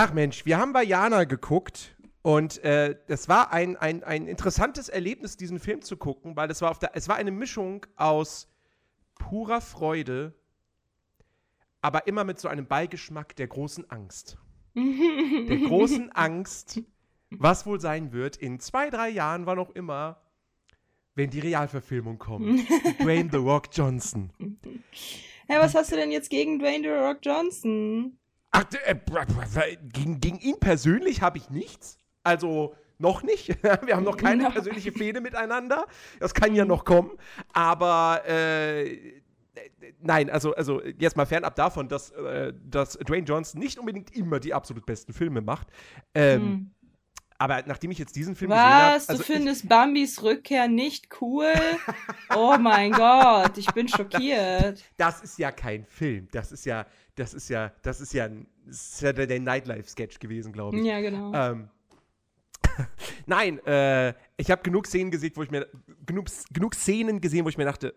Ach Mensch, wir haben Vajana geguckt und äh, es war ein, ein, ein interessantes Erlebnis, diesen Film zu gucken, weil es war, auf der, es war eine Mischung aus purer Freude, aber immer mit so einem Beigeschmack der großen Angst. der großen Angst, was wohl sein wird in zwei, drei Jahren, wann auch immer, wenn die Realverfilmung kommt. Dwayne The Rock Johnson. Ja, was hast du denn jetzt gegen Dwayne The Rock Johnson? Ach, äh, gegen, gegen ihn persönlich habe ich nichts. Also noch nicht. Wir haben noch keine persönliche Fehde miteinander. Das kann ja noch kommen. Aber äh, nein, also, also jetzt mal fernab davon, dass, äh, dass Dwayne Johnson nicht unbedingt immer die absolut besten Filme macht. Ähm, hm. Aber nachdem ich jetzt diesen Film Was, gesehen habe. Was? Also du findest ich, Bambis Rückkehr nicht cool? oh mein Gott, ich bin schockiert. Das ist ja kein Film. Das ist ja, das ist ja, das ist ja ein Saturday Nightlife Sketch gewesen, glaube ich. Ja, genau. Ähm, Nein, äh, ich habe genug Szenen gesehen, wo ich mir genug, genug Szenen gesehen, wo ich mir dachte,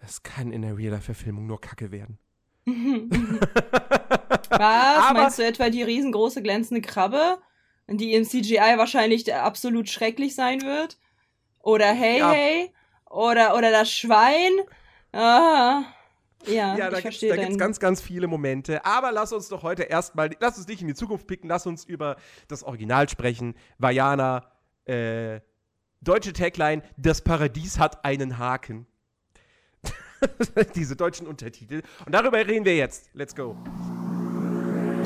das kann in der Real-Life-Verfilmung nur Kacke werden. Was? Aber, Meinst du etwa die riesengroße glänzende Krabbe, die im CGI wahrscheinlich absolut schrecklich sein wird? Oder Hey ja. Hey? Oder, oder das Schwein? Ah. Ja, ja da gibt es ganz, ganz viele Momente. Aber lass uns doch heute erstmal, lass uns nicht in die Zukunft picken, lass uns über das Original sprechen. Vajana, äh, deutsche Tagline: Das Paradies hat einen Haken. Diese deutschen Untertitel. Und darüber reden wir jetzt. Let's go.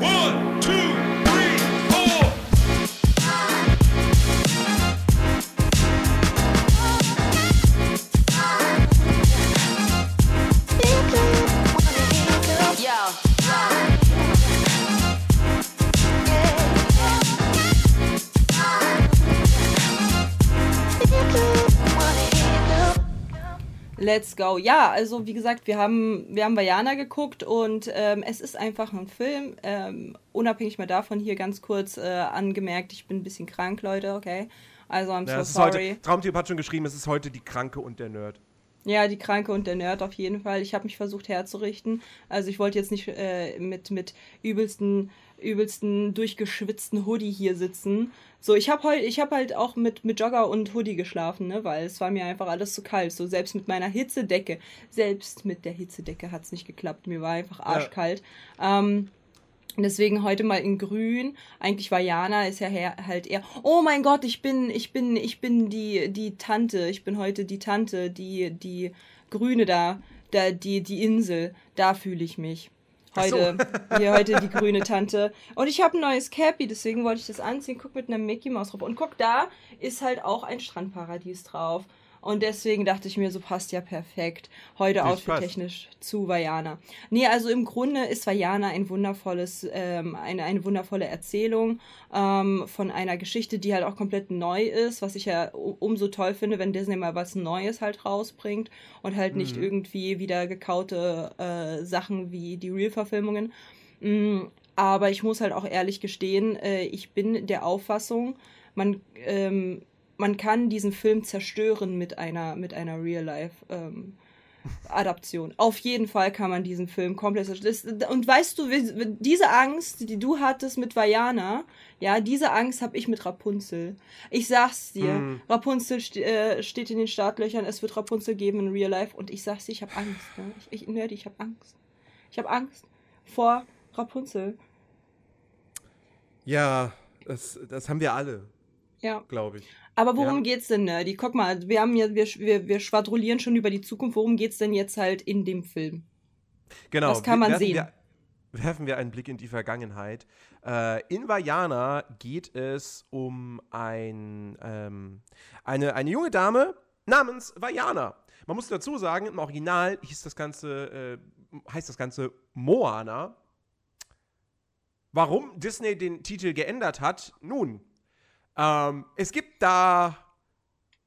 One, two, Let's go. Ja, also wie gesagt, wir haben, wir haben Vajana geguckt und ähm, es ist einfach ein Film. Ähm, unabhängig mal davon hier ganz kurz äh, angemerkt, ich bin ein bisschen krank, Leute, okay? Also I'm ja, so sorry. Heute, Traumtyp hat schon geschrieben, es ist heute die Kranke und der Nerd. Ja, die Kranke und der Nerd auf jeden Fall. Ich habe mich versucht herzurichten. Also ich wollte jetzt nicht äh, mit, mit übelsten, übelsten durchgeschwitzten Hoodie hier sitzen. So, ich habe heute, ich habe halt auch mit, mit Jogger und Hoodie geschlafen, ne, weil es war mir einfach alles zu kalt. So, selbst mit meiner Hitzedecke, selbst mit der Hitzedecke hat's nicht geklappt. Mir war einfach arschkalt. Ja. Ähm, Deswegen heute mal in Grün. Eigentlich war Jana ist ja halt eher. Oh mein Gott, ich bin, ich bin, ich bin die, die Tante. Ich bin heute die Tante, die, die Grüne da, da die, die Insel. Da fühle ich mich. Heute, so. hier heute die grüne Tante. Und ich habe ein neues Cappy, deswegen wollte ich das anziehen. Guck mit einer Mickey Maus drauf. Und guck, da ist halt auch ein Strandparadies drauf. Und deswegen dachte ich mir, so passt ja perfekt. Heute outfit-technisch zu Vajana. Nee, also im Grunde ist Vajana ein wundervolles, ähm, eine, eine wundervolle Erzählung ähm, von einer Geschichte, die halt auch komplett neu ist, was ich ja umso toll finde, wenn Disney mal was Neues halt rausbringt und halt nicht mhm. irgendwie wieder gekaute äh, Sachen wie die Real-Verfilmungen. Mhm, aber ich muss halt auch ehrlich gestehen, äh, ich bin der Auffassung, man ähm, man kann diesen Film zerstören mit einer, mit einer Real-Life- ähm. Auf jeden Fall kann man diesen Film komplett zerstören. Und weißt du, diese Angst, die du hattest mit Vajana, ja, diese Angst habe ich mit Rapunzel. Ich sag's dir, mm. Rapunzel st äh, steht in den Startlöchern, es wird Rapunzel geben in Real Life und ich sag's dir, ich habe Angst. Ne? Ich, ich, Nerdy, ich habe Angst. Ich habe Angst vor Rapunzel. Ja, das, das haben wir alle. Ja. Glaube ich. Aber worum ja. geht's denn, Nerdy? Guck mal, wir haben ja, wir, wir, wir schwadronieren schon über die Zukunft. Worum geht's denn jetzt halt in dem Film? Genau. Was kann man werfen sehen? Wir, werfen wir einen Blick in die Vergangenheit. Äh, in Vajana geht es um ein, ähm, eine, eine junge Dame namens Vajana. Man muss dazu sagen, im Original hieß das Ganze, äh, heißt das Ganze Moana. Warum Disney den Titel geändert hat? Nun, ähm, es gibt da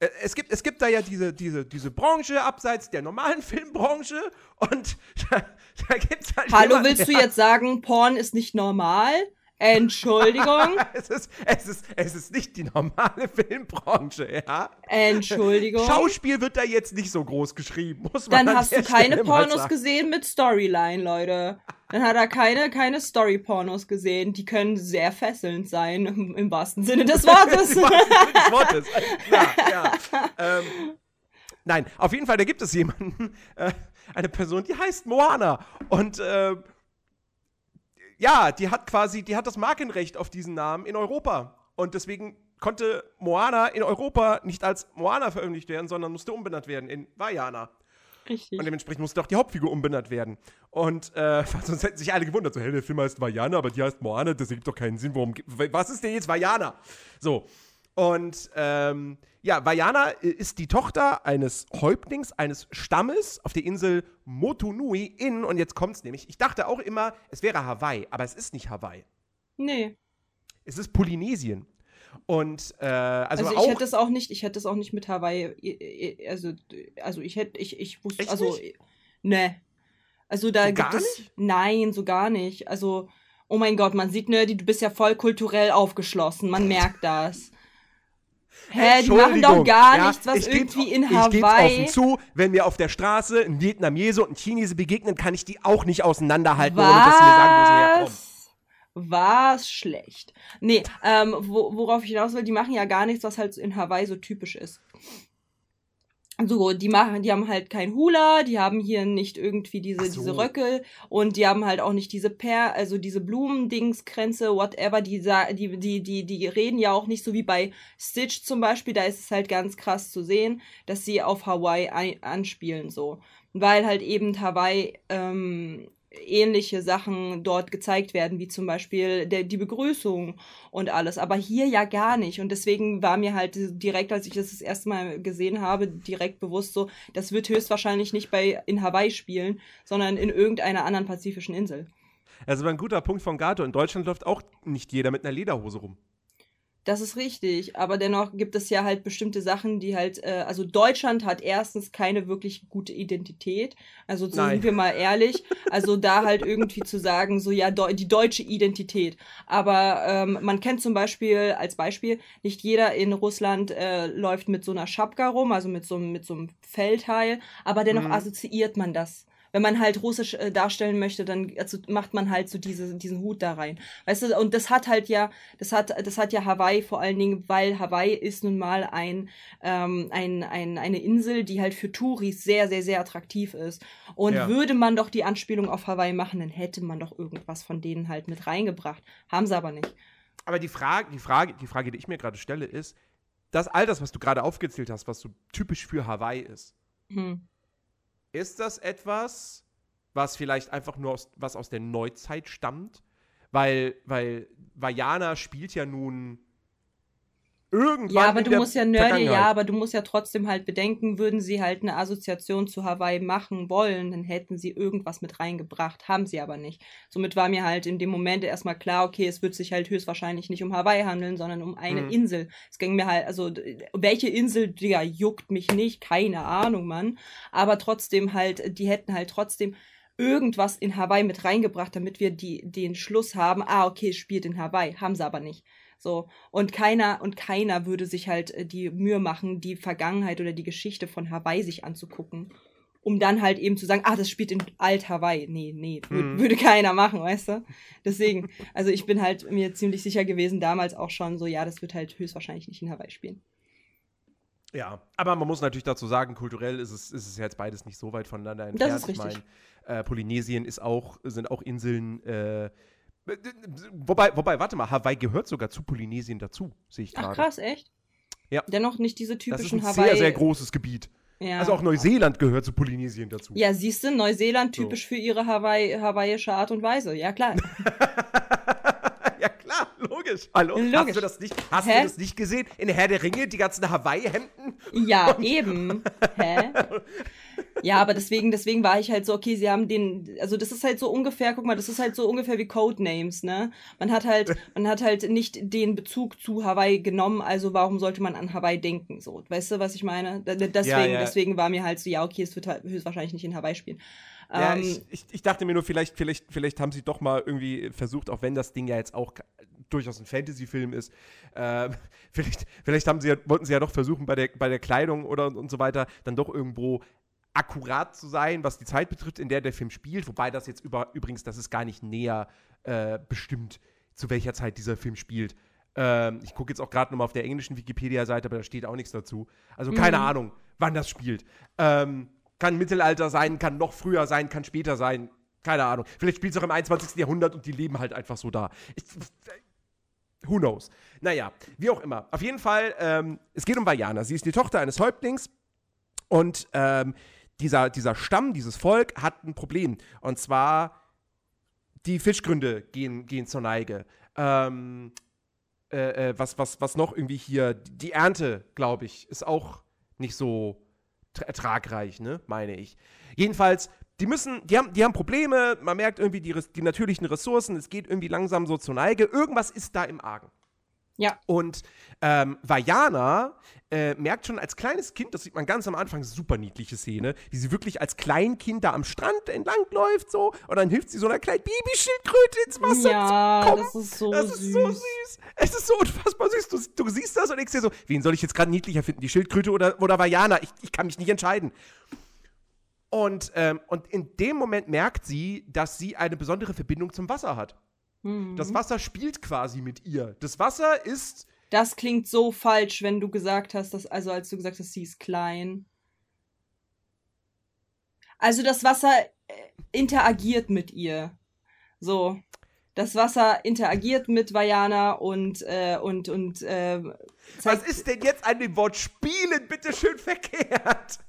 äh, es gibt, es gibt da ja diese, diese, diese Branche abseits der normalen Filmbranche und da, da es halt. Hallo, jemand, willst du jetzt sagen, Porn ist nicht normal? Entschuldigung. es, ist, es, ist, es ist nicht die normale Filmbranche, ja. Entschuldigung. Schauspiel wird da jetzt nicht so groß geschrieben, muss man Dann an hast du keine Stelle Pornos gesehen mit Storyline, Leute. Dann hat er keine, keine Story-Pornos gesehen. Die können sehr fesselnd sein, im, im wahrsten Sinne des Wortes. Im wahrsten Sinne des Wortes. Klar, ja. ähm, nein, auf jeden Fall, da gibt es jemanden, äh, eine Person, die heißt Moana. Und äh, ja, die hat quasi, die hat das Markenrecht auf diesen Namen in Europa. Und deswegen konnte Moana in Europa nicht als Moana veröffentlicht werden, sondern musste umbenannt werden in Vajana. Richtig. Und dementsprechend musste auch die Hauptfigur umbenannt werden. Und äh, sonst hätten sich alle gewundert, so, hey, der Film heißt Vajana, aber die heißt Moana, das ergibt doch keinen Sinn. Warum, was ist denn jetzt Vajana? So. Und ähm, ja, Vajana ist die Tochter eines Häuptlings, eines Stammes auf der Insel Motunui in, und jetzt kommt's nämlich, ich dachte auch immer, es wäre Hawaii, aber es ist nicht Hawaii. nee. Es ist Polynesien. Und äh, also, Also, ich auch. hätte es auch nicht, ich hätte es auch nicht mit Hawaii, äh, äh, also, also ich hätte, ich, ich wusste, also, nicht? ne. Also da So gibt es, nicht? nein, so gar nicht. Also, oh mein Gott, man sieht, ne, du bist ja voll kulturell aufgeschlossen, man merkt das. Hä, die machen doch gar ja, nichts, was ich irgendwie in Ich geb's Hawaii. offen zu, wenn mir auf der Straße ein Vietnamese und ein Chinese begegnen, kann ich die auch nicht auseinanderhalten, ohne dass sie mir sagen, wo sie herkommen. Was? War's schlecht. Nee, ähm, wo, worauf ich hinaus will, die machen ja gar nichts, was halt in Hawaii so typisch ist. So, die machen, die haben halt kein Hula, die haben hier nicht irgendwie diese, so. diese Röckel und die haben halt auch nicht diese Per, also diese Blumendingskränze, whatever, die, die, die, die, die reden ja auch nicht so wie bei Stitch zum Beispiel, da ist es halt ganz krass zu sehen, dass sie auf Hawaii anspielen, so. Weil halt eben Hawaii, ähm, ähnliche Sachen dort gezeigt werden, wie zum Beispiel der, die Begrüßung und alles. Aber hier ja gar nicht. Und deswegen war mir halt direkt, als ich das das erste Mal gesehen habe, direkt bewusst so, das wird höchstwahrscheinlich nicht bei in Hawaii spielen, sondern in irgendeiner anderen pazifischen Insel. Also ein guter Punkt von Gato. In Deutschland läuft auch nicht jeder mit einer Lederhose rum. Das ist richtig, aber dennoch gibt es ja halt bestimmte Sachen, die halt, äh, also Deutschland hat erstens keine wirklich gute Identität, also so sind wir mal ehrlich, also da halt irgendwie zu sagen, so ja, die deutsche Identität, aber ähm, man kennt zum Beispiel, als Beispiel, nicht jeder in Russland äh, läuft mit so einer Schapka rum, also mit so, einem- mit so einem Fellteil, aber dennoch Mhm. assoziiert man das. Wenn man halt russisch äh, darstellen möchte, dann also macht man halt so diese, diesen Hut da rein. Weißt du, und das hat halt ja, das hat, das hat ja Hawaii vor allen Dingen, weil Hawaii ist nun mal ein, ähm, ein, ein, eine Insel, die halt für Touris sehr, sehr, sehr attraktiv ist. Und Ja. würde man doch die Anspielung auf Hawaii machen, dann hätte man doch irgendwas von denen halt mit reingebracht. Haben sie aber nicht. Aber die Frage, die Frage, die Frage, die ich mir gerade stelle, ist, das all das, was du gerade aufgezählt hast, was so typisch für Hawaii ist, Hm. Ist das etwas, was vielleicht einfach nur aus, was aus der Neuzeit stammt? Weil, weil Vajana spielt ja nun irgendwann. Ja, aber du musst ja nerdy, ja, aber du musst ja trotzdem halt bedenken, würden sie halt eine Assoziation zu Hawaii machen wollen, dann hätten sie irgendwas mit reingebracht, haben sie aber nicht. Somit war mir halt in dem Moment erstmal klar, okay, es wird sich halt höchstwahrscheinlich nicht um Hawaii handeln, sondern um eine Mhm. Insel. Es ging mir halt, also welche Insel, Digga, juckt mich nicht, keine Ahnung, Mann. Aber trotzdem halt, die hätten halt trotzdem irgendwas in Hawaii mit reingebracht, damit wir die, den Schluss haben, ah, okay, es spielt in Hawaii, haben sie aber nicht. So. Und keiner, und keiner würde sich halt äh, die Mühe machen, die Vergangenheit oder die Geschichte von Hawaii sich anzugucken. Um dann halt eben zu sagen, ah, das spielt in Alt-Hawaii. Nee, nee, Mhm. würde keiner machen, weißt du? Deswegen, also ich bin halt mir ziemlich sicher gewesen, damals auch schon so, ja, das wird halt höchstwahrscheinlich nicht in Hawaii spielen. Ja, aber man muss natürlich dazu sagen, kulturell ist es, ist es jetzt beides nicht so weit voneinander entfernt. Das ist richtig. Ich meine, äh, Polynesien ist auch, sind auch Inseln, äh, wobei, wobei, warte mal, Hawaii gehört sogar zu Polynesien dazu, sehe ich Ach gerade. krass, echt? Ja. Dennoch nicht diese Das ist typischen ein Hawaii. sehr, sehr großes Gebiet. ja. Also auch Neuseeland gehört zu Polynesien dazu. Ja, siehst du, Neuseeland So. typisch für ihre Hawaii, hawaiische Art und Weise. Ja, klar. ja klar, logisch. Hallo, Logisch. hast du das nicht, hast Hä? du das nicht gesehen? In Herr der Ringe, die ganzen Hawaii-Hemden? Ja, eben. Hä? Ja, aber deswegen, deswegen war ich halt so, okay, sie haben den, also das ist halt so ungefähr, guck mal, das ist halt so ungefähr wie Codenames, ne? Man hat halt, man hat halt nicht den Bezug zu Hawaii genommen, also warum sollte man an Hawaii denken, so? Weißt du, was ich meine? Deswegen, ja. deswegen war mir halt so, ja, okay, es wird halt höchstwahrscheinlich nicht in Hawaii spielen. Ja, Ähm, ich, ich, ich dachte mir nur, vielleicht, vielleicht, vielleicht haben sie doch mal irgendwie versucht, auch wenn das Ding ja jetzt auch durchaus ein Fantasy-Film ist, äh, vielleicht, vielleicht haben sie ja, wollten sie ja doch versuchen, bei der, bei der Kleidung oder und so weiter, dann doch irgendwo akkurat zu sein, was die Zeit betrifft, in der der Film spielt. Wobei das jetzt über, übrigens, das ist gar nicht näher äh, bestimmt, zu welcher Zeit dieser Film spielt. Ähm, ich gucke jetzt auch gerade nochmal auf der englischen Wikipedia-Seite, aber da steht auch nichts dazu. Also keine Mhm. Ahnung, wann das spielt. Ähm, kann Mittelalter sein, kann noch früher sein, kann später sein. Keine Ahnung. Vielleicht spielt es auch im 21. Jahrhundert und die leben halt einfach so da. Ich, who knows? Naja, wie auch immer. Auf jeden Fall, ähm, es geht um Vajana. Sie ist die Tochter eines Häuptlings und ähm, dieser, dieser Stamm, dieses Volk hat ein Problem. Und zwar, die Fischgründe gehen, gehen zur Neige. Ähm, äh, äh, was, was, was noch irgendwie hier, die Ernte, glaube ich, ist auch nicht so tra- ertragreich, ne, meine ich. Jedenfalls, die müssen, die haben, die haben Probleme, man merkt irgendwie die, die natürlichen Ressourcen, es geht irgendwie langsam so zur Neige, irgendwas ist da im Argen. Ja. Und ähm, Vajana äh, merkt schon als kleines Kind, das sieht man ganz am Anfang, super niedliche Szene, wie sie wirklich als Kleinkind da am Strand entlang läuft so und dann hilft sie so einer kleinen Babyschildkröte ins Wasser ja, zu kommen. das ist so Das süß. ist so süß. Es ist so unfassbar süß. Du, du siehst das und denkst dir so, wen soll ich jetzt gerade niedlicher finden? Die Schildkröte oder, oder Vajana? Ich, ich kann mich nicht entscheiden. Und, ähm, und in dem Moment merkt sie, dass sie eine besondere Verbindung zum Wasser hat. Mhm. Das Wasser spielt quasi mit ihr. Das Wasser ist. Das klingt so falsch, wenn du gesagt hast, dass, also als du gesagt hast, sie ist klein. Also das Wasser äh, interagiert mit ihr. So. Das Wasser interagiert mit Vajana und, äh, und, und, äh, Was ist denn jetzt an dem Wort spielen bitte schön verkehrt?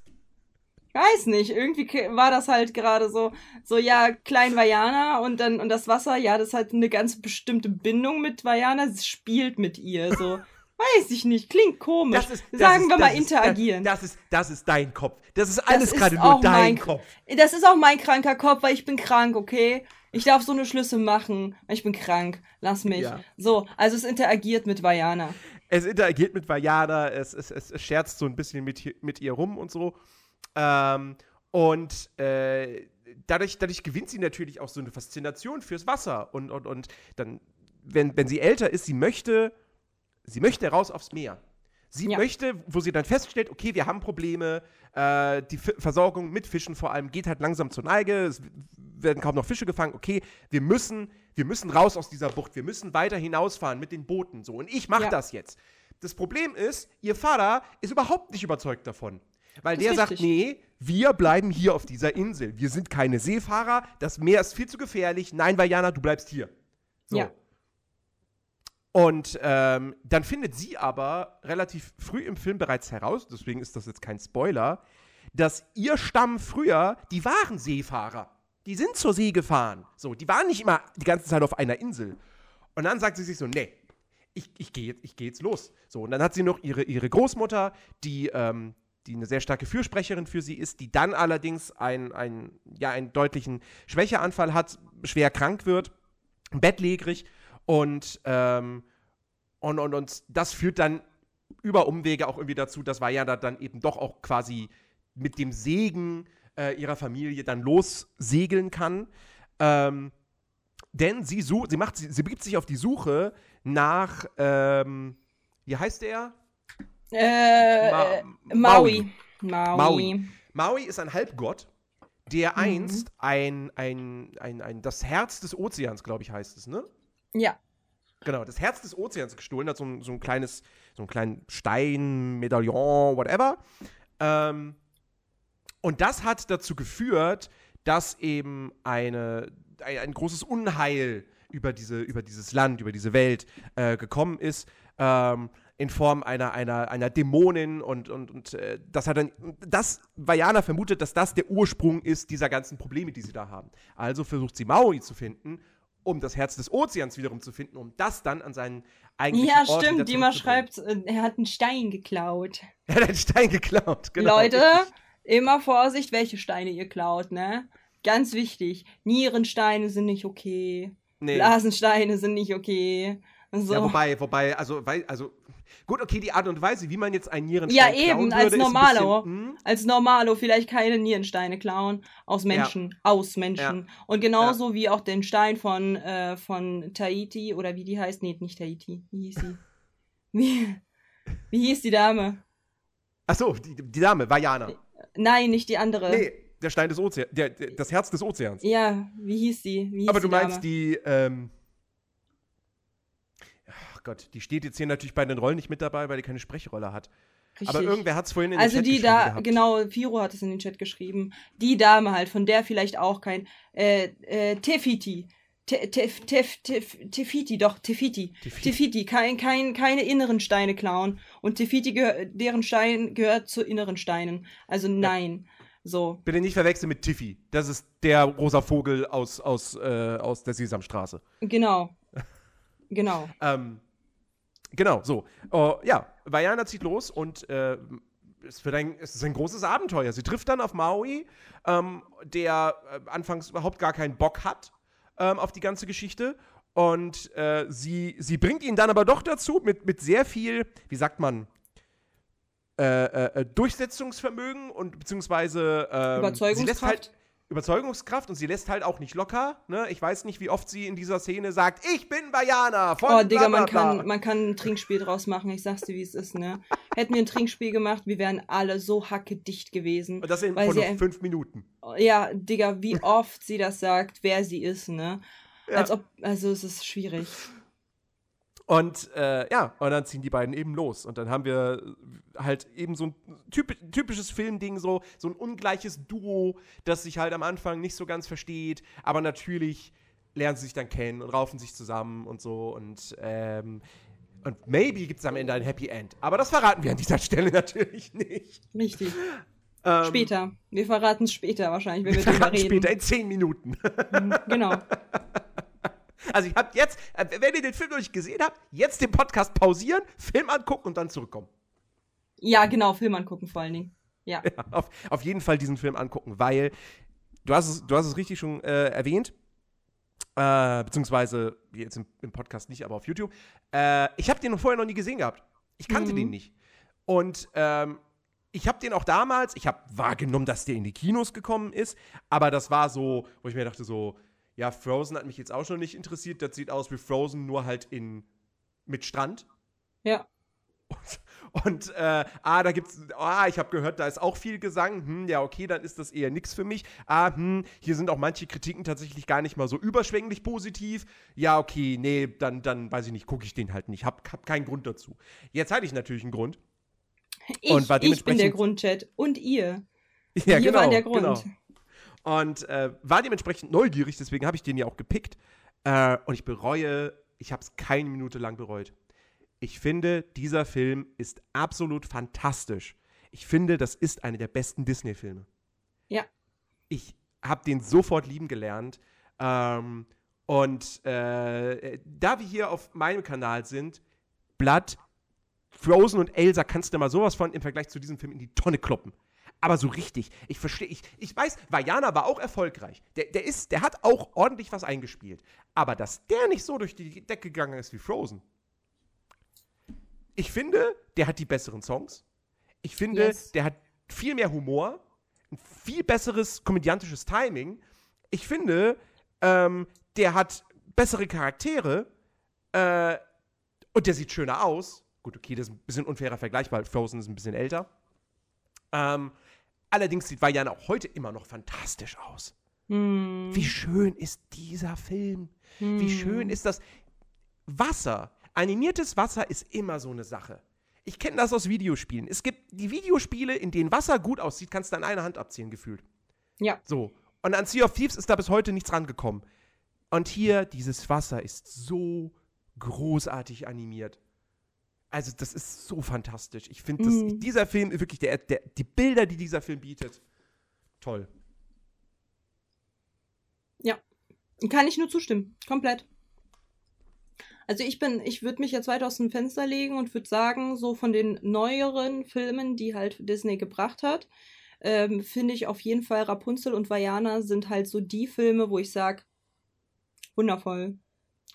Ich weiß nicht, irgendwie war das halt gerade so, so, ja, klein Vajana und dann, und das Wasser, ja, das hat eine ganz bestimmte Bindung mit Vajana, es spielt mit ihr, so. Weiß ich nicht, klingt komisch. Das ist, das Sagen ist, wir mal ist, interagieren. Das, das, ist, das ist dein Kopf. Das ist alles gerade nur dein mein- Kopf. Das ist auch mein kranker Kopf, weil ich bin krank, okay? Ich darf so eine Schlüsse machen. Ich bin krank. Lass mich. Ja. So, also es interagiert mit Vajana. Es interagiert mit Vajana, es, es, es, es scherzt so ein bisschen mit, mit ihr rum und so. Ähm, und äh, dadurch, dadurch gewinnt sie natürlich auch so eine Faszination fürs Wasser. Und, und, und dann, wenn, wenn sie älter ist, sie möchte, sie möchte raus aufs Meer. Sie Ja. möchte, wo sie dann feststellt, okay, wir haben Probleme, äh, die Fi- Versorgung mit Fischen vor allem geht halt langsam zur Neige, es werden kaum noch Fische gefangen, okay, wir müssen, wir müssen raus aus dieser Bucht, wir müssen weiter hinausfahren mit den Booten so und ich mache Ja. das jetzt. Das Problem ist, ihr Vater ist überhaupt nicht überzeugt davon. Weil der sagt, nee, wir bleiben hier auf dieser Insel. Wir sind keine Seefahrer, das Meer ist viel zu gefährlich. Nein, Vajana, du bleibst hier. So. Ja. Und ähm, dann findet sie aber relativ früh im Film bereits heraus, deswegen ist das jetzt kein Spoiler, dass ihr Stamm früher, die waren Seefahrer. Die sind zur See gefahren. So, die waren nicht immer die ganze Zeit auf einer Insel. Und dann sagt sie sich so, nee, ich, ich gehe jetzt, ich geh jetzt los. So, und dann hat sie noch ihre, ihre Großmutter, die, ähm, die eine sehr starke Fürsprecherin für sie ist, die dann allerdings ein, ein, ja, einen deutlichen Schwächeanfall hat, schwer krank wird, bettlägerig und, ähm, und, und, und das führt dann über Umwege auch irgendwie dazu, dass Vajana dann eben doch auch quasi mit dem Segen äh, ihrer Familie dann lossegeln kann. Ähm, denn sie, such, sie, macht, sie, sie begibt sich auf die Suche nach, ähm, wie heißt der? Äh, Ma- äh, Maui. Maui. Maui. Maui ist ein Halbgott, der Mhm. einst ein, ein, ein, ein, das Herz des Ozeans, glaube ich, heißt es, ne? Ja. Genau, das Herz des Ozeans gestohlen hat, so ein, so ein kleines, so ein kleinen Stein, Medaillon, whatever. Ähm, und das hat dazu geführt, dass eben eine, ein, ein großes Unheil über, diese, über dieses Land, über diese Welt äh, gekommen ist, ähm, in Form einer, einer, einer Dämonin und, und, und äh, das hat dann, das, Vajana vermutet, dass das der Ursprung ist dieser ganzen Probleme, die sie da haben. Also versucht sie Maui zu finden, um das Herz des Ozeans wiederum zu finden, um das dann an seinen eigentlichen Ja, Ort stimmt. Dima schreibt, äh, er hat einen Stein geklaut. Er hat einen Stein geklaut, genau. Leute, immer Vorsicht, welche Steine ihr klaut, ne? Ganz wichtig. Nierensteine sind nicht okay. Nee. Blasensteine sind nicht okay. So. Ja, wobei, wobei, also, weil, also, Gut, okay, die Art und Weise, wie man jetzt einen Nierenstein Ja, eben, als Normalo. Bisschen, hm? als Normalo vielleicht keine Nierensteine klauen. Aus Menschen. Ja. Aus Menschen. Ja. Und genauso ja. wie auch den Stein von, äh, von Tahiti, oder wie die heißt. Nee, nicht Tahiti. Wie hieß sie? wie, wie hieß die Dame? Achso, die, die Dame, Vajana. Nein, nicht die andere. Nee, der Stein des Ozeans, das Herz des Ozeans. Ja, wie hieß die? Wie hieß Aber du meinst Dame? die, ähm, ach Gott, die steht jetzt hier natürlich bei den Rollen nicht mit dabei, weil die keine Sprechrolle hat. Richtig. Aber irgendwer hat es vorhin in den also Chat geschrieben. Also die da, genau, Firo hat es in den Chat geschrieben. Die Dame halt, von der vielleicht auch kein, äh, äh, Tefiti. Tef, Tef, Tef, Tefiti, doch, Tefiti. Tefiti, Tefiti kein, kein, keine inneren Steine klauen. Und Tefiti, deren Stein gehört zu inneren Steinen. Also nein. Ja. So. Bitte nicht verwechseln mit Tiffy. Das ist der rosa Vogel aus, aus, äh, aus der Sesamstraße. Genau. genau. ähm, genau, so. Uh, ja, Vajana zieht los und äh, es, wird ein, es ist ein großes Abenteuer. Sie trifft dann auf Maui, ähm, der äh, anfangs überhaupt gar keinen Bock hat ähm, auf die ganze Geschichte. Und äh, sie, sie bringt ihn dann aber doch dazu, mit, mit sehr viel, wie sagt man, äh, äh, Durchsetzungsvermögen und beziehungsweise ähm, Überzeugungskraft. Halt Überzeugungskraft und sie lässt halt auch nicht locker. Ne? Ich weiß nicht, wie oft sie in dieser Szene sagt, ich bin Bayana von Oh, Digga, man kann, man kann ein Trinkspiel draus machen. Ich sag's dir, wie es ist, ne? Hätten wir ein Trinkspiel gemacht, wir wären alle so hackedicht gewesen. Und das in von fünf Minuten. Ja, Digga, wie oft sie das sagt, wer sie ist, ne? Ja. Als ob, also es ist schwierig. Und äh, ja, und dann ziehen die beiden eben los. Und dann haben wir halt eben so ein typ typisches Filmding, so, so ein ungleiches Duo, das sich halt am Anfang nicht so ganz versteht, aber natürlich lernen sie sich dann kennen und raufen sich zusammen und so. Und, ähm, und maybe gibt es am Ende ein Happy End. Aber das verraten wir an dieser Stelle natürlich nicht. Richtig. Ähm, später. Wir verraten es später wahrscheinlich, wenn wir, wir drüber reden. Später, in zehn Minuten. Mhm, genau. Also ihr habt jetzt, äh, wenn ihr den Film noch nicht gesehen habt, jetzt den Podcast pausieren, Film angucken und dann zurückkommen. Ja, genau, Film angucken vor allen Dingen. Ja. ja auf, auf, jeden Fall diesen Film angucken, weil du hast es, du hast es richtig schon äh, erwähnt. Äh, beziehungsweise jetzt im, im, Podcast nicht, aber auf YouTube. Äh, ich habe den vorher noch nie gesehen gehabt. Ich kannte mhm. den nicht. Und ähm, ich habe den auch damals, ich habe wahrgenommen, dass der in die Kinos gekommen ist, aber das war so, wo ich mir dachte so, ja, Frozen hat mich jetzt auch schon nicht interessiert. Das sieht aus wie Frozen, nur halt in mit Strand. Ja. Und, und äh, ah, da gibt's, ah, ich habe gehört, da ist auch viel Gesang. Hm, ja, okay, dann ist das eher nichts für mich. Ah, hm, hier sind auch manche Kritiken tatsächlich gar nicht mal so überschwänglich positiv. Ja, okay, nee, dann, dann weiß ich nicht, gucke ich den halt nicht. Hab, hab keinen Grund dazu. Jetzt hatte ich natürlich einen Grund. Ich, und war ich bin der Grundchat und ihr. Ja, Wir genau, waren der Grund. Genau. Und äh, war dementsprechend neugierig, deswegen habe ich den ja auch gepickt. Äh, und ich bereue, ich habe es keine Minute lang bereut. Ich finde, dieser Film ist absolut fantastisch. Ich finde, das ist einer der besten Disney-Filme. Ja. Ich habe den sofort lieben gelernt. Ähm, und äh, da wir hier auf meinem Kanal sind, Blood, Frozen und Elsa kannst du mal sowas von im Vergleich zu diesem Film in die Tonne kloppen aber so richtig. Ich verstehe, ich, ich weiß, Vajana war auch erfolgreich. Der, der, ist, der hat auch ordentlich was eingespielt. Aber dass der nicht so durch die Decke gegangen ist wie Frozen. Ich finde, der hat die besseren Songs. Ich finde, yes. der hat viel mehr Humor, ein viel besseres komödiantisches Timing. Ich finde, ähm, der hat bessere Charaktere äh, und der sieht schöner aus. Gut, okay, das ist ein bisschen unfairer Vergleich, weil Frozen ist ein bisschen älter. Ähm, Allerdings sieht Vajana auch heute immer noch fantastisch aus. Mm. Wie schön ist dieser Film? Mm. Wie hm. schön ist das Wasser? Animiertes Wasser ist immer so eine Sache. Ich kenne das aus Videospielen. Es gibt die Videospiele, in denen Wasser gut aussieht, kannst du an einer Hand abziehen, gefühlt. Ja. So. Und an Sea of Thieves ist da bis heute nichts rangekommen. Und hier, dieses Wasser ist so großartig animiert. Also, das ist so fantastisch. Ich finde, mm. dieser Film wirklich, der, der, die Bilder, die dieser Film bietet, toll. Ja, kann ich nur zustimmen. Komplett. Also ich bin, ich würde mich jetzt weit aus dem Fenster legen und würde sagen, so von den neueren Filmen, die halt Disney gebracht hat, ähm, finde ich auf jeden Fall Rapunzel und Vajana sind halt so die Filme, wo ich sage, wundervoll.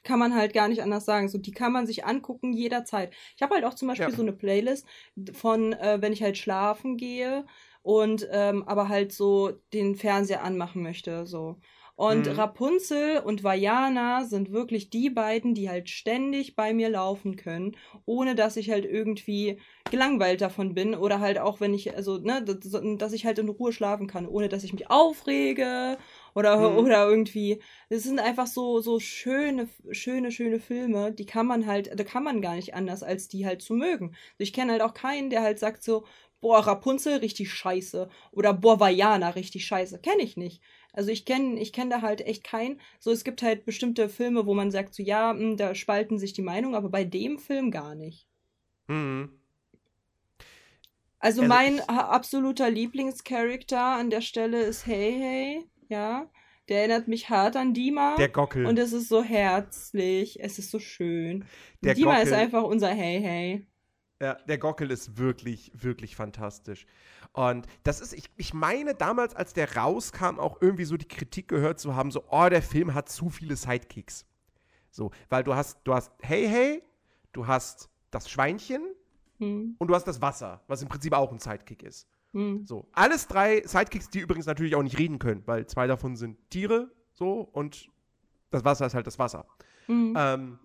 Kann man halt gar nicht anders sagen. So, die kann man sich angucken jederzeit. Ich habe halt auch zum Beispiel Ja. so eine Playlist von, äh, wenn ich halt schlafen gehe und ähm, aber halt so den Fernseher anmachen möchte. So. Und Mhm. Rapunzel und Vajana sind wirklich die beiden, die halt ständig bei mir laufen können, ohne dass ich halt irgendwie gelangweilt davon bin oder halt auch, wenn ich, also, ne, dass, dass ich halt in Ruhe schlafen kann, ohne dass ich mich aufrege oder, Mhm. oder irgendwie. Das sind einfach so, so schöne, schöne, schöne Filme, die kann man halt, da kann man gar nicht anders, als die halt zu mögen. Also ich kenne halt auch keinen, der halt sagt so, boah, Rapunzel richtig scheiße oder boah, Vajana richtig scheiße. Kenne ich nicht. Also ich kenne ich kenn da halt echt keinen. So, es gibt halt bestimmte Filme, wo man sagt so, ja, mh, da spalten sich die Meinungen, aber bei dem Film gar nicht. Mhm. Also Also mein absoluter Lieblingscharakter an der Stelle ist Hey Hey, ja. Der erinnert mich hart an Dima. Der Gockel. und es ist so herzlich, es ist so schön. Der Dima ist Gockel. einfach unser Hey Hey. Ja, der Gockel ist wirklich, wirklich fantastisch. Und das ist, ich, ich meine damals, als der rauskam, auch irgendwie so die Kritik gehört zu haben, so, oh, der Film hat zu viele Sidekicks. So, weil du hast, du hast Hey Hey, du hast das Schweinchen Hm, und du hast das Wasser, was im Prinzip auch ein Sidekick ist. Hm. So, alles drei Sidekicks, die übrigens natürlich auch nicht reden können, weil zwei davon sind Tiere, so, und das Wasser ist halt das Wasser. Hm. Ähm,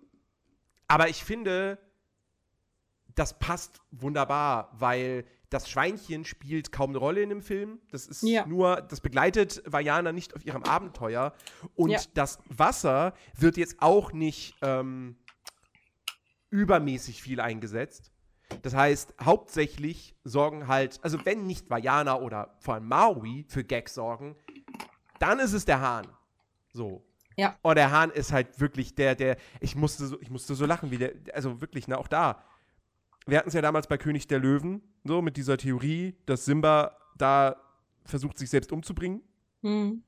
aber ich finde, das passt wunderbar, weil das Schweinchen spielt kaum eine Rolle in dem Film. Das ist Ja. nur, das begleitet Vajana nicht auf ihrem Abenteuer. Und Ja. das Wasser wird jetzt auch nicht ähm, übermäßig viel eingesetzt. Das heißt, hauptsächlich sorgen halt, also wenn nicht Vajana oder vor allem Maui für Gags sorgen, dann ist es der Hahn. So. Ja. Und der Hahn ist halt wirklich der, der, ich musste so, ich musste so lachen, wie der, also wirklich, ne, auch da. Wir hatten es ja damals bei König der Löwen, so mit dieser Theorie, dass Simba da versucht, sich selbst umzubringen. Hm.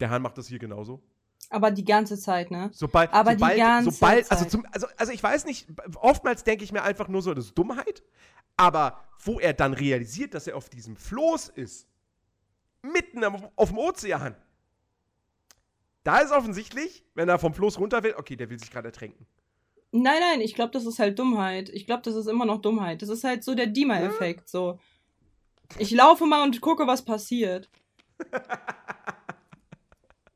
Der Hahn macht das hier genauso. Aber die ganze Zeit, ne? Sobald, Aber die sobald, ganze sobald, also, zum, also, also ich weiß nicht, oftmals denke ich mir einfach nur so, das ist Dummheit, aber wo er dann realisiert, dass er auf diesem Floß ist, mitten am, auf dem Ozean, da ist offensichtlich, wenn er vom Floß runter will, okay, der will sich gerade ertränken. Nein, nein, ich glaube, das ist halt Dummheit. Ich glaube, das ist immer noch Dummheit. Das ist halt so der Dima-Effekt, so. Ich laufe mal und gucke, was passiert.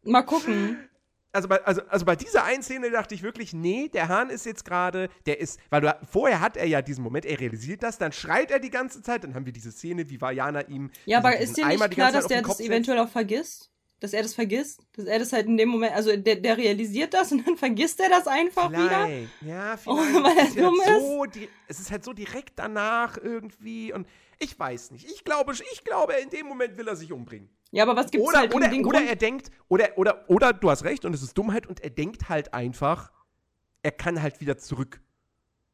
Mal gucken. Also bei, also, also bei dieser einen Szene dachte ich wirklich, nee, der Hahn ist jetzt gerade, der ist, weil du, vorher hat er ja diesen Moment, er realisiert das, dann schreit er die ganze Zeit, dann haben wir diese Szene, wie Vajana ihm Ja, aber ist dir nicht die klar, dass der das setzt? eventuell auch vergisst? Dass er das vergisst? Dass er das halt in dem Moment, also der, der realisiert das und dann vergisst er das einfach wieder? Vielleicht, ja, Oh, vielleicht. weil er ist ja dumm halt so, di- es ist halt so direkt danach irgendwie und ich weiß nicht. Ich glaube, ich glaube, in dem Moment will er sich umbringen. Ja, aber was gibt's Oder, halt oder, oder Grund? er denkt, oder, oder, oder du hast recht und es ist Dummheit und er denkt halt einfach, er kann halt wieder zurück.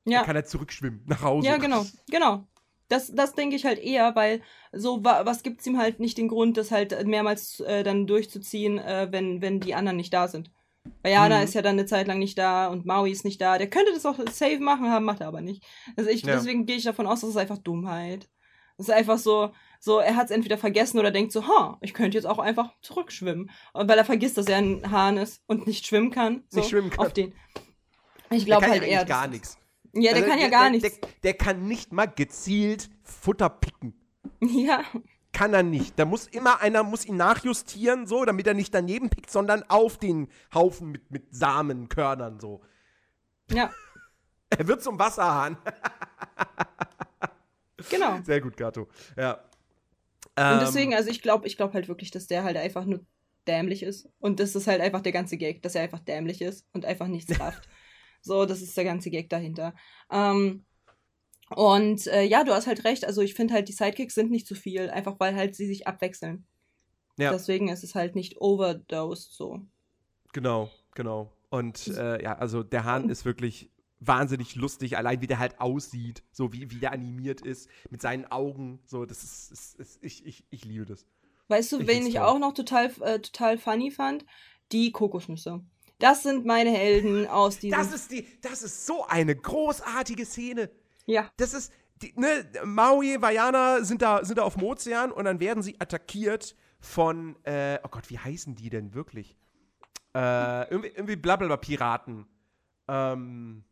Er Ja, kann halt zurückschwimmen nach Hause. ja, genau, genau. Das, das denke ich halt eher, weil so wa was gibt's ihm halt nicht den Grund, das halt mehrmals äh, dann durchzuziehen, äh, wenn, wenn die anderen nicht da sind. Weil Jana Mhm. ist ja dann eine Zeit lang nicht da und Maui ist nicht da. Der könnte das auch safe machen haben, macht er aber nicht. Also ich, Ja. deswegen gehe ich davon aus, das ist einfach Dummheit. Das ist einfach so, so, er hat es entweder vergessen oder denkt so, ha, ich könnte jetzt auch einfach zurückschwimmen. Weil er vergisst, dass er ein Hahn ist und nicht schwimmen kann. So, Nicht schwimmen kann. Auf den. Ich glaube halt ja eher. gar nichts. Ja, der Also kann ja gar der, nichts. Der, der kann nicht mal gezielt Futter picken. Ja, Kann er nicht. Da muss immer einer muss ihn nachjustieren, so, damit er nicht daneben pickt, sondern auf den Haufen mit, mit Samenkörnern, so. ja, Er wird zum Wasserhahn. genau. Sehr gut, Gato. Ja. Und Ähm, deswegen, also ich glaube, ich glaube halt wirklich, dass der halt einfach nur dämlich ist. Und das ist halt einfach der ganze Gag, dass er einfach dämlich ist und einfach nichts rafft. so, das ist der ganze Gag dahinter. Ähm, und äh, ja, du hast halt recht. Also ich finde halt, die Sidekicks sind nicht zu viel, einfach weil halt sie sich abwechseln. Ja. Deswegen ist es halt nicht overdosed so. Genau, genau. Und äh, ja, also der Hahn ist wirklich wahnsinnig lustig, allein wie der halt aussieht, so wie, wie der animiert ist, mit seinen Augen. So, das ist, ist, ist ich, ich, ich liebe das. Weißt du, Ich wen ich toll. auch noch total, äh, total funny fand? Die Kokosnüsse. Das sind meine Helden aus diesem. Das ist die, das ist so eine großartige Szene. ja. Das ist, die, ne, Maui, Vajana sind da, sind da auf dem Ozean und dann werden sie attackiert von, äh, oh Gott, wie heißen die denn wirklich? Äh, irgendwie, irgendwie blablabla Piraten. Ähm.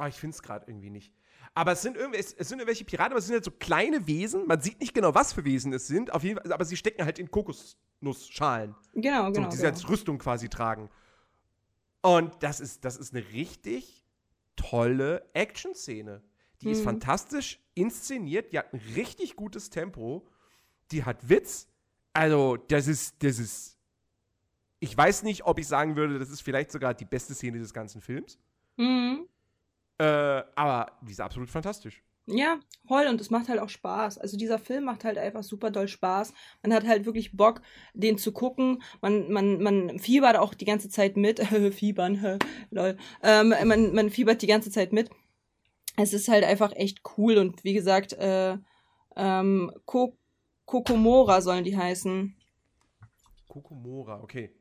Ah, ich finde es gerade irgendwie nicht. Aber es sind, irgendwie, es, es, sind irgendwelche Piraten, aber es sind halt so kleine Wesen. Man sieht nicht genau, was für Wesen es sind. Auf jeden Fall, aber sie stecken halt in Kokosnussschalen. Genau, genau. So, die sie genau. als Rüstung quasi tragen. Und das ist, das ist eine richtig tolle Action-Szene. Die mhm. ist fantastisch inszeniert, die hat ein richtig gutes Tempo, die hat Witz. Also, das ist, das ist. Ich weiß nicht, ob ich sagen würde, das ist vielleicht sogar die beste Szene des ganzen Films. Mhm. Äh, aber die ist absolut fantastisch. Ja, voll und es macht halt auch Spaß. Also dieser Film macht halt einfach super doll Spaß. Man hat halt wirklich Bock, den zu gucken. Man, man, man fiebert auch die ganze Zeit mit. Fiebern, lol. Ähm, man, man fiebert die ganze Zeit mit. Es ist halt einfach echt cool und wie gesagt, äh, ähm, Ko Kokomora sollen die heißen. Kokomora, okay.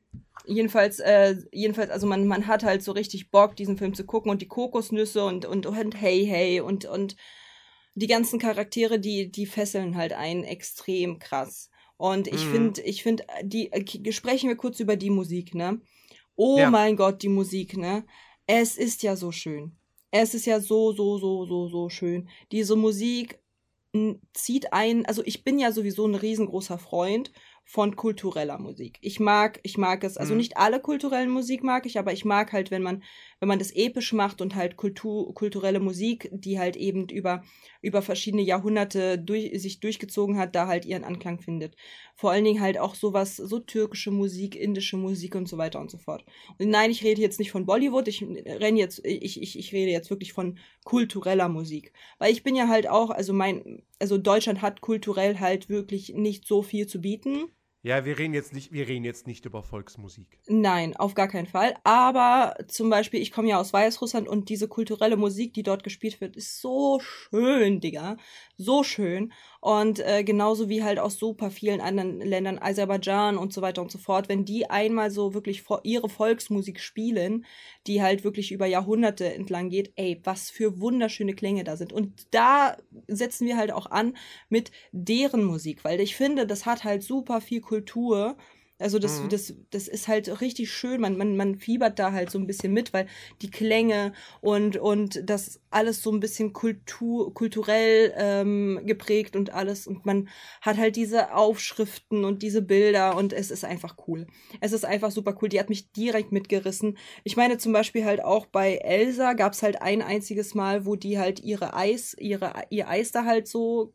Jedenfalls, äh, jedenfalls, also man, man hat halt so richtig Bock, diesen Film zu gucken und die Kokosnüsse und, und, und hey, hey und, und die ganzen Charaktere, die, die fesseln halt einen extrem krass. Und ich mhm. finde, ich finde, die, äh, sprechen wir kurz über die Musik, ne? Oh ja. mein Gott, die Musik, ne? Es ist ja so schön. Es ist ja so, so, so, so, so schön. Diese Musik zieht ein, also ich bin ja sowieso ein riesengroßer Freund von kultureller Musik. Ich mag, ich mag es, also mhm. nicht alle kulturellen Musik mag ich, aber ich mag halt, wenn man, wenn man das episch macht und halt Kultur, kulturelle Musik, die halt eben über, über verschiedene Jahrhunderte durch, sich durchgezogen hat, da halt ihren Anklang findet. Vor allen Dingen halt auch sowas, so türkische Musik, indische Musik und so weiter und so fort. Und nein, ich rede jetzt nicht von Bollywood, ich renne jetzt, ich, ich, ich rede jetzt wirklich von kultureller Musik. Weil ich bin ja halt auch, also mein, also Deutschland hat kulturell halt wirklich nicht so viel zu bieten. Ja, wir reden jetzt nicht, wir reden jetzt nicht über Volksmusik. Nein, auf gar keinen Fall. Aber zum Beispiel, ich komme ja aus Weißrussland und diese kulturelle Musik, die dort gespielt wird, ist so schön, Digga. So schön. Und äh, genauso wie halt aus super vielen anderen Ländern, Aserbaidschan und so weiter und so fort, wenn die einmal so wirklich ihre Volksmusik spielen, die halt wirklich über Jahrhunderte entlang geht, ey, was für wunderschöne Klänge da sind. Und da setzen wir halt auch an mit deren Musik, weil ich finde, das hat halt super viel Kultur also das, mhm. das, das ist halt richtig schön. Man, man, man fiebert da halt so ein bisschen mit, weil die Klänge und, und das alles so ein bisschen kultur, kulturell ähm, geprägt und alles. Und man hat halt diese Aufschriften und diese Bilder und es ist einfach cool. Es ist einfach super cool. Die hat mich direkt mitgerissen. Ich meine zum Beispiel halt auch bei Elsa gab es halt ein einziges Mal, wo die halt ihre Eis, ihre, ihr Eis da halt so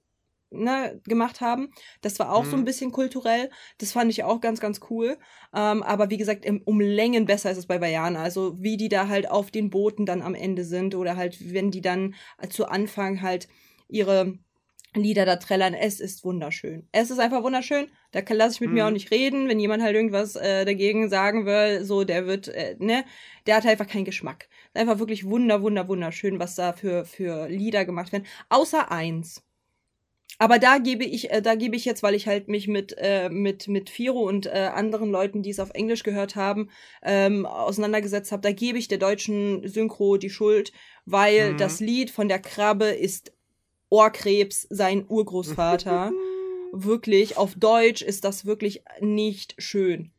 ne, gemacht haben. Das war auch mhm. so ein mhm. bisschen kulturell. Das fand ich auch ganz, ganz cool. Ähm, aber wie gesagt, im, um Längen besser ist es bei Vajana. Also wie die da halt auf den Booten dann am Ende sind oder halt, wenn die dann zu Anfang halt ihre Lieder da trällern. Es ist wunderschön. Es ist einfach wunderschön. Da lasse ich mit mhm. mir auch nicht reden. Wenn jemand halt irgendwas äh, dagegen sagen will, so, der wird, äh, ne, der hat einfach keinen Geschmack. Einfach wirklich wunder, wunder, wunderschön, was da für, für Lieder gemacht werden. Außer eins aber da gebe ich, äh, da gebe ich jetzt, weil ich halt mich mit äh, mit mit Firo und äh, anderen Leuten, die es auf Englisch gehört haben, ähm, auseinandergesetzt habe, da gebe ich der deutschen Synchro die Schuld, weil mhm. das Lied von der Krabbe ist Ohrkrebs sein Urgroßvater. wirklich auf Deutsch ist das wirklich nicht schön.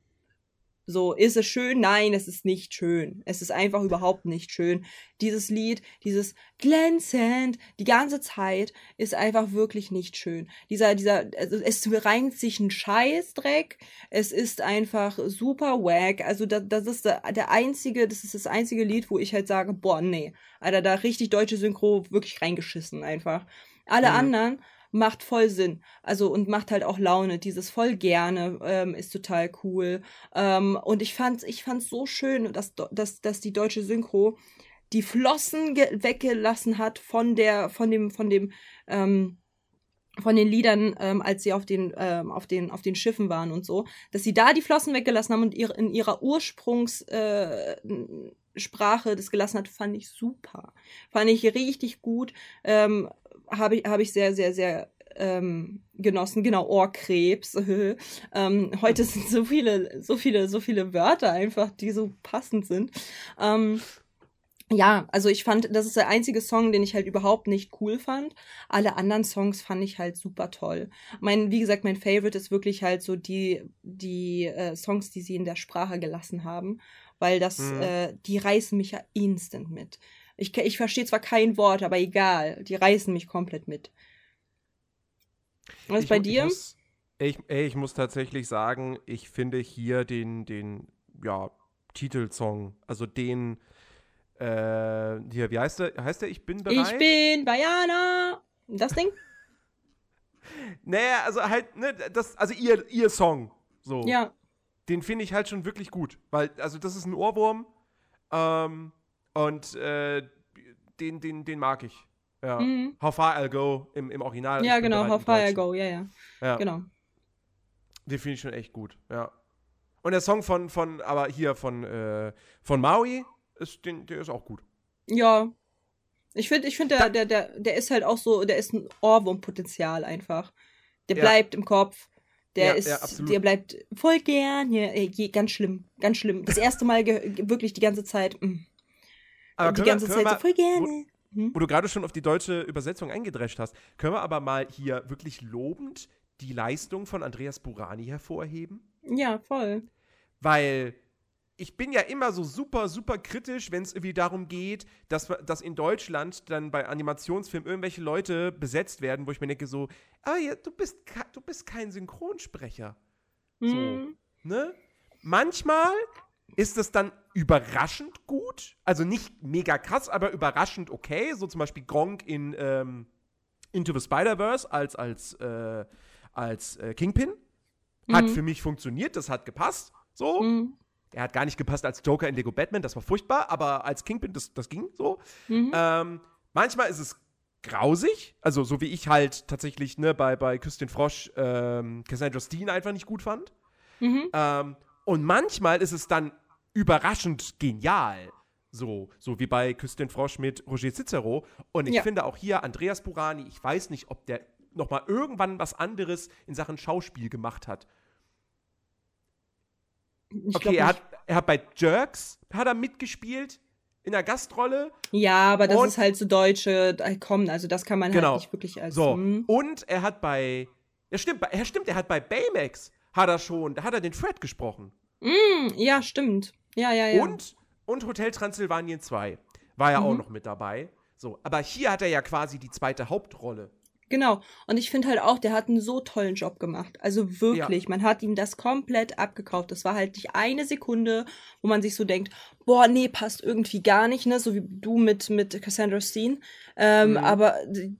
So, ist es schön? Nein, es ist nicht schön. Es ist einfach überhaupt nicht schön. Dieses Lied, dieses glänzend, die ganze Zeit ist einfach wirklich nicht schön. Dieser, dieser, also es reimt sich ein Scheißdreck. Es ist einfach super wack. Also das, das ist der, der einzige, das ist das einzige Lied, wo ich halt sage, boah, nee. Alter, da richtig deutsche Synchro wirklich reingeschissen einfach. Alle mhm. anderen macht voll Sinn. Also und macht halt auch Laune. Dieses voll gerne ähm, ist total cool. Ähm, und ich fand's, ich fand's so schön, dass, dass, dass die deutsche Synchro die Flossen weggelassen hat von der, von dem, von dem, ähm, von den Liedern, ähm, als sie auf den, ähm, auf, den, auf den Schiffen waren und so, dass sie da die Flossen weggelassen haben und ihre, in ihrer Ursprungssprache äh, das gelassen hat, fand ich super. Fand ich richtig gut. Ähm, habe ich, hab ich sehr, sehr, sehr ähm, genossen. Genau, Ohrkrebs. ähm, heute sind so viele, so viele, so viele Wörter einfach, die so passend sind. Ähm, ja, also ich fand, das ist der einzige Song, den ich halt überhaupt nicht cool fand. Alle anderen Songs fand ich halt super toll. Mein, wie gesagt, mein Favorite ist wirklich halt so die, die äh, Songs, die sie in der Sprache gelassen haben, weil das, mhm. äh, die reißen mich ja instant mit. Ich, ich verstehe zwar kein Wort, aber egal, die reißen mich komplett mit. Was ist bei dir? Ich muss, ich, ich muss tatsächlich sagen, ich finde hier den, den, ja, Titelsong, also den, äh, hier, wie heißt der? Heißt der Ich bin bereit? Ich bin Bayana. Das Ding? naja, also halt, ne, das, also ihr, ihr Song. So. Ja. Den finde ich halt schon wirklich gut. Weil, also das ist ein Ohrwurm. Ähm, und äh, den, den, den mag ich. Ja. Mhm. How far I'll go im, im Original. Ja, genau, How far I'll go, ja, ja. Ja. Genau. Den finde ich schon echt gut, ja. Und der Song von, von aber hier von, äh, von Maui, ist, den, der ist auch gut. Ja. Ich finde, ich find, der, der, der, der ist halt auch so, der ist ein Ohrwurmpotenzial einfach. Der ja. bleibt im Kopf. Der ja, ist, ja, der bleibt voll gern. Ja, ganz schlimm, ganz schlimm. Das erste Mal wirklich die ganze Zeit. Mh. Aber die ganze wir, Zeit mal, so voll gerne. Wo, hm? wo du gerade schon auf die deutsche Übersetzung eingedrescht hast, können wir aber mal hier wirklich lobend die Leistung von Andreas Burani hervorheben? Ja, voll. Weil ich bin ja immer so super, super kritisch, wenn es irgendwie darum geht, dass, dass in Deutschland dann bei Animationsfilmen irgendwelche Leute besetzt werden, wo ich mir denke so, ah ja, du bist, du bist kein Synchronsprecher. Mhm. So, ne? Manchmal ist es dann überraschend gut, also nicht mega krass, aber überraschend okay, so zum Beispiel Gronk in ähm, Into the Spider-Verse als, als, äh, als äh, Kingpin. Hat mhm. für mich funktioniert, das hat gepasst. So. Mhm. Er hat gar nicht gepasst als Joker in Lego Batman, das war furchtbar, aber als Kingpin, das, das ging so. Mhm. Ähm, manchmal ist es grausig, also so wie ich halt tatsächlich ne, bei, bei Küss den Frosch ähm, Cassandra Steen einfach nicht gut fand. Mhm. Ähm, und manchmal ist es dann überraschend genial. So, so wie bei Küss den Frosch mit Roger Cicero. Und ich ja. finde auch hier Andreas Burani, ich weiß nicht, ob der noch mal irgendwann was anderes in Sachen Schauspiel gemacht hat. Ich okay, er hat, er hat bei Jerks hat er mitgespielt in der Gastrolle. Ja, aber das ist halt so deutsche äh, kommen, also das kann man halt genau. halt nicht wirklich als. So. Hm. Und er hat bei. Ja, stimmt, er stimmt, er hat bei Baymax hat er schon, da hat er den Fred gesprochen. Mm, ja, stimmt. Ja, ja, ja. Und, und Hotel Transylvanien 2 war ja mhm. auch noch mit dabei. So, aber hier hat er ja quasi die zweite Hauptrolle. Genau. Und ich finde halt auch, der hat einen so tollen Job gemacht. Also wirklich, ja. man hat ihm das komplett abgekauft. Das war halt nicht eine Sekunde, wo man sich so denkt, boah, nee, passt irgendwie gar nicht, ne? So wie du mit, mit Cassandra Steen. Ähm, mhm. Aber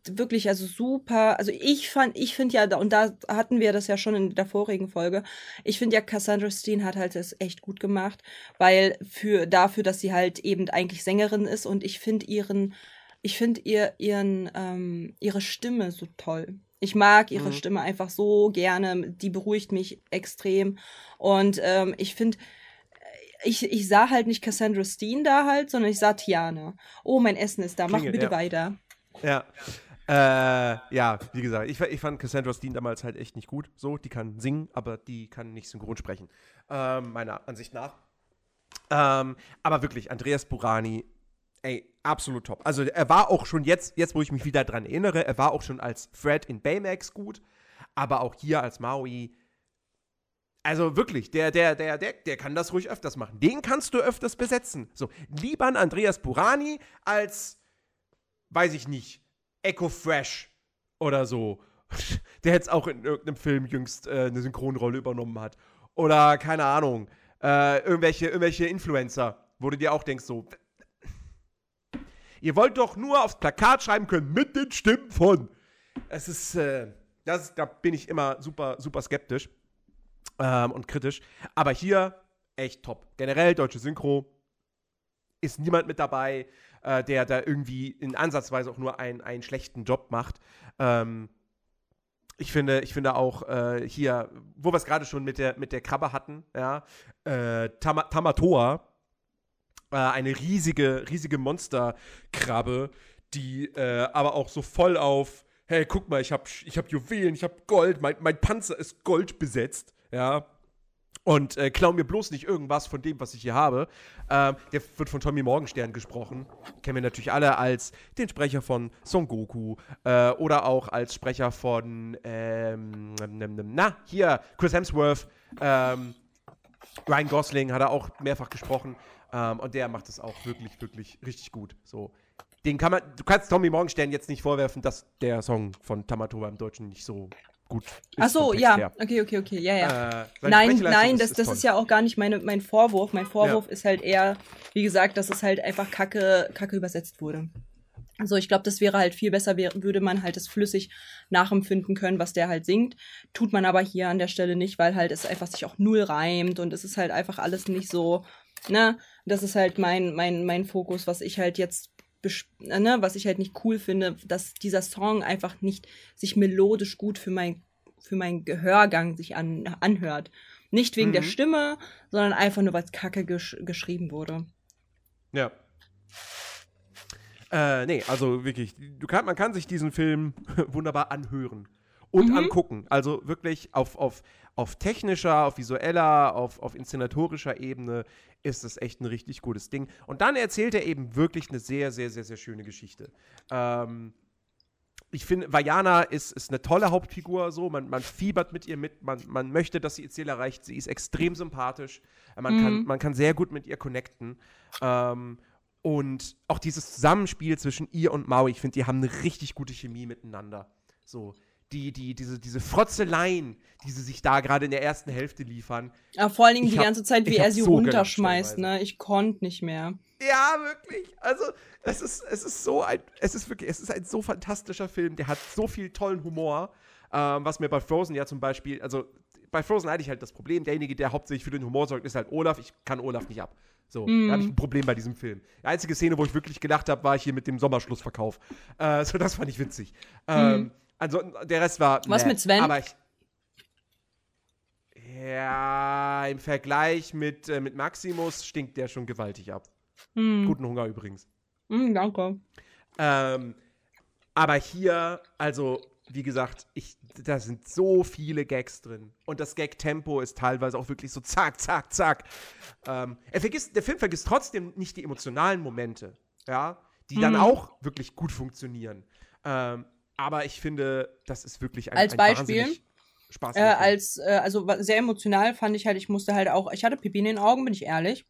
wirklich, also super. Also ich fand, ich finde ja, und da hatten wir das ja schon in der vorigen Folge, ich finde ja, Cassandra Steen hat halt das echt gut gemacht, weil für dafür, dass sie halt eben eigentlich Sängerin ist und ich finde ihren ich finde ihr, ihren, ähm, ihre Stimme so toll. Ich mag ihre mhm. Stimme einfach so gerne. Die beruhigt mich extrem. Und ähm, ich finde, äh, ich, ich sah halt nicht Cassandra Steen da halt, sondern ich sah Tiana. Oh, mein Essen ist da. Mach bitte ja. weiter. Ja. Äh, ja, wie gesagt, ich, ich fand Cassandra Steen damals halt echt nicht gut. So, die kann singen, aber die kann nicht synchron sprechen. Ähm, meiner Ansicht nach. Ähm, aber wirklich, Andreas Burani ey, absolut top. Also er war auch schon jetzt, jetzt wo ich mich wieder dran erinnere, er war auch schon als Fred in Baymax gut, aber auch hier als Maui. Also wirklich, der, der, der, der, der kann das ruhig öfters machen. Den kannst du öfters besetzen. So, lieber an Andreas Burani als, weiß ich nicht, Echo Fresh oder so. Der jetzt auch in irgendeinem Film jüngst äh, eine Synchronrolle übernommen hat. Oder, keine Ahnung, äh, irgendwelche, irgendwelche Influencer, wo du dir auch denkst, so, Ihr wollt doch nur aufs Plakat schreiben können mit den Stimmen von. Es ist, äh, das, da bin ich immer super, super skeptisch ähm, und kritisch. Aber hier echt top. Generell deutsche Synchro ist niemand mit dabei, äh, der da irgendwie in Ansatzweise auch nur ein, einen schlechten Job macht. Ähm, ich finde, ich finde auch äh, hier, wo wir es gerade schon mit der, mit der Krabbe hatten, ja, äh, Tam Tamatoa äh, eine riesige, riesige Monsterkrabbe, die äh, aber auch so voll auf, hey, guck mal, ich habe ich hab Juwelen, ich habe Gold, mein, mein Panzer ist Gold besetzt, ja. Und äh, klau mir bloß nicht irgendwas von dem, was ich hier habe. Ähm, der wird von Tommy Morgenstern gesprochen. Kennen wir natürlich alle als den Sprecher von Son Goku äh, oder auch als Sprecher von, ähm, na, hier, Chris Hemsworth. Ähm, Ryan Gosling hat er auch mehrfach gesprochen. Ähm, und der macht es auch wirklich, wirklich richtig gut. So. Den kann man, du kannst Tommy Morgenstern jetzt nicht vorwerfen, dass der Song von Tamatoba im Deutschen nicht so gut ist. Ach so, ja. Her. Okay, okay, okay. Ja, ja. Äh, nein, nein, das, ist, das ist ja auch gar nicht meine, mein Vorwurf. Mein Vorwurf ja. ist halt eher, wie gesagt, dass es halt einfach kacke, kacke übersetzt wurde. Also ich glaube, das wäre halt viel besser, wär, würde man halt das flüssig nachempfinden können, was der halt singt. Tut man aber hier an der Stelle nicht, weil halt es einfach sich auch null reimt und es ist halt einfach alles nicht so, ne? Das ist halt mein, mein, mein Fokus, was ich halt jetzt ne, was ich halt nicht cool finde, dass dieser Song einfach nicht sich melodisch gut für mein, für meinen Gehörgang sich an, anhört. Nicht wegen mhm. der Stimme, sondern einfach nur, weil es kacke gesch geschrieben wurde. Ja. Äh, nee, also wirklich, du kann, man kann sich diesen Film wunderbar anhören und mhm. angucken. Also wirklich auf, auf, auf technischer, auf visueller, auf, auf inszenatorischer Ebene ist es echt ein richtig gutes Ding. Und dann erzählt er eben wirklich eine sehr, sehr, sehr, sehr schöne Geschichte. Ähm, ich finde, Vajana ist, ist eine tolle Hauptfigur, so, man, man fiebert mit ihr mit, man, man möchte, dass sie ihr Ziel erreicht. Sie ist extrem sympathisch. Man, mhm. kann, man kann sehr gut mit ihr connecten. Ähm, und auch dieses Zusammenspiel zwischen ihr und Maui, ich finde, die haben eine richtig gute Chemie miteinander. So, die, die, diese, diese Frotzeleien, die sie sich da gerade in der ersten Hälfte liefern. Ja, vor allen Dingen die hab, ganze Zeit, wie er sie so runterschmeißt, ne? Ich konnte nicht mehr. Ja, wirklich. Also, es ist, es ist so ein, es ist wirklich, es ist ein so fantastischer Film, der hat so viel tollen Humor, ähm, was mir bei Frozen ja zum Beispiel, also bei Frozen hatte ich halt das Problem, derjenige, der hauptsächlich für den Humor sorgt, ist halt Olaf. Ich kann Olaf nicht ab. So, mm. da habe ich ein Problem bei diesem Film. Die einzige Szene, wo ich wirklich gelacht habe, war hier mit dem Sommerschlussverkauf. Äh, so, das fand ich witzig. Mm. Ähm, also, der Rest war. Was nett, mit Sven? Aber ich, ja, im Vergleich mit, äh, mit Maximus stinkt der schon gewaltig ab. Mm. Guten Hunger übrigens. Mm, danke. Ähm, aber hier, also wie gesagt, ich, da sind so viele Gags drin. Und das Gag-Tempo ist teilweise auch wirklich so zack, zack, zack. Ähm, er vergisst, der Film vergisst trotzdem nicht die emotionalen Momente, ja, die mhm. dann auch wirklich gut funktionieren. Ähm, aber ich finde, das ist wirklich ein, als ein Beispiel. Spaß. Äh, als, äh, also sehr emotional fand ich halt, ich musste halt auch, ich hatte Pipi in den Augen, bin ich ehrlich.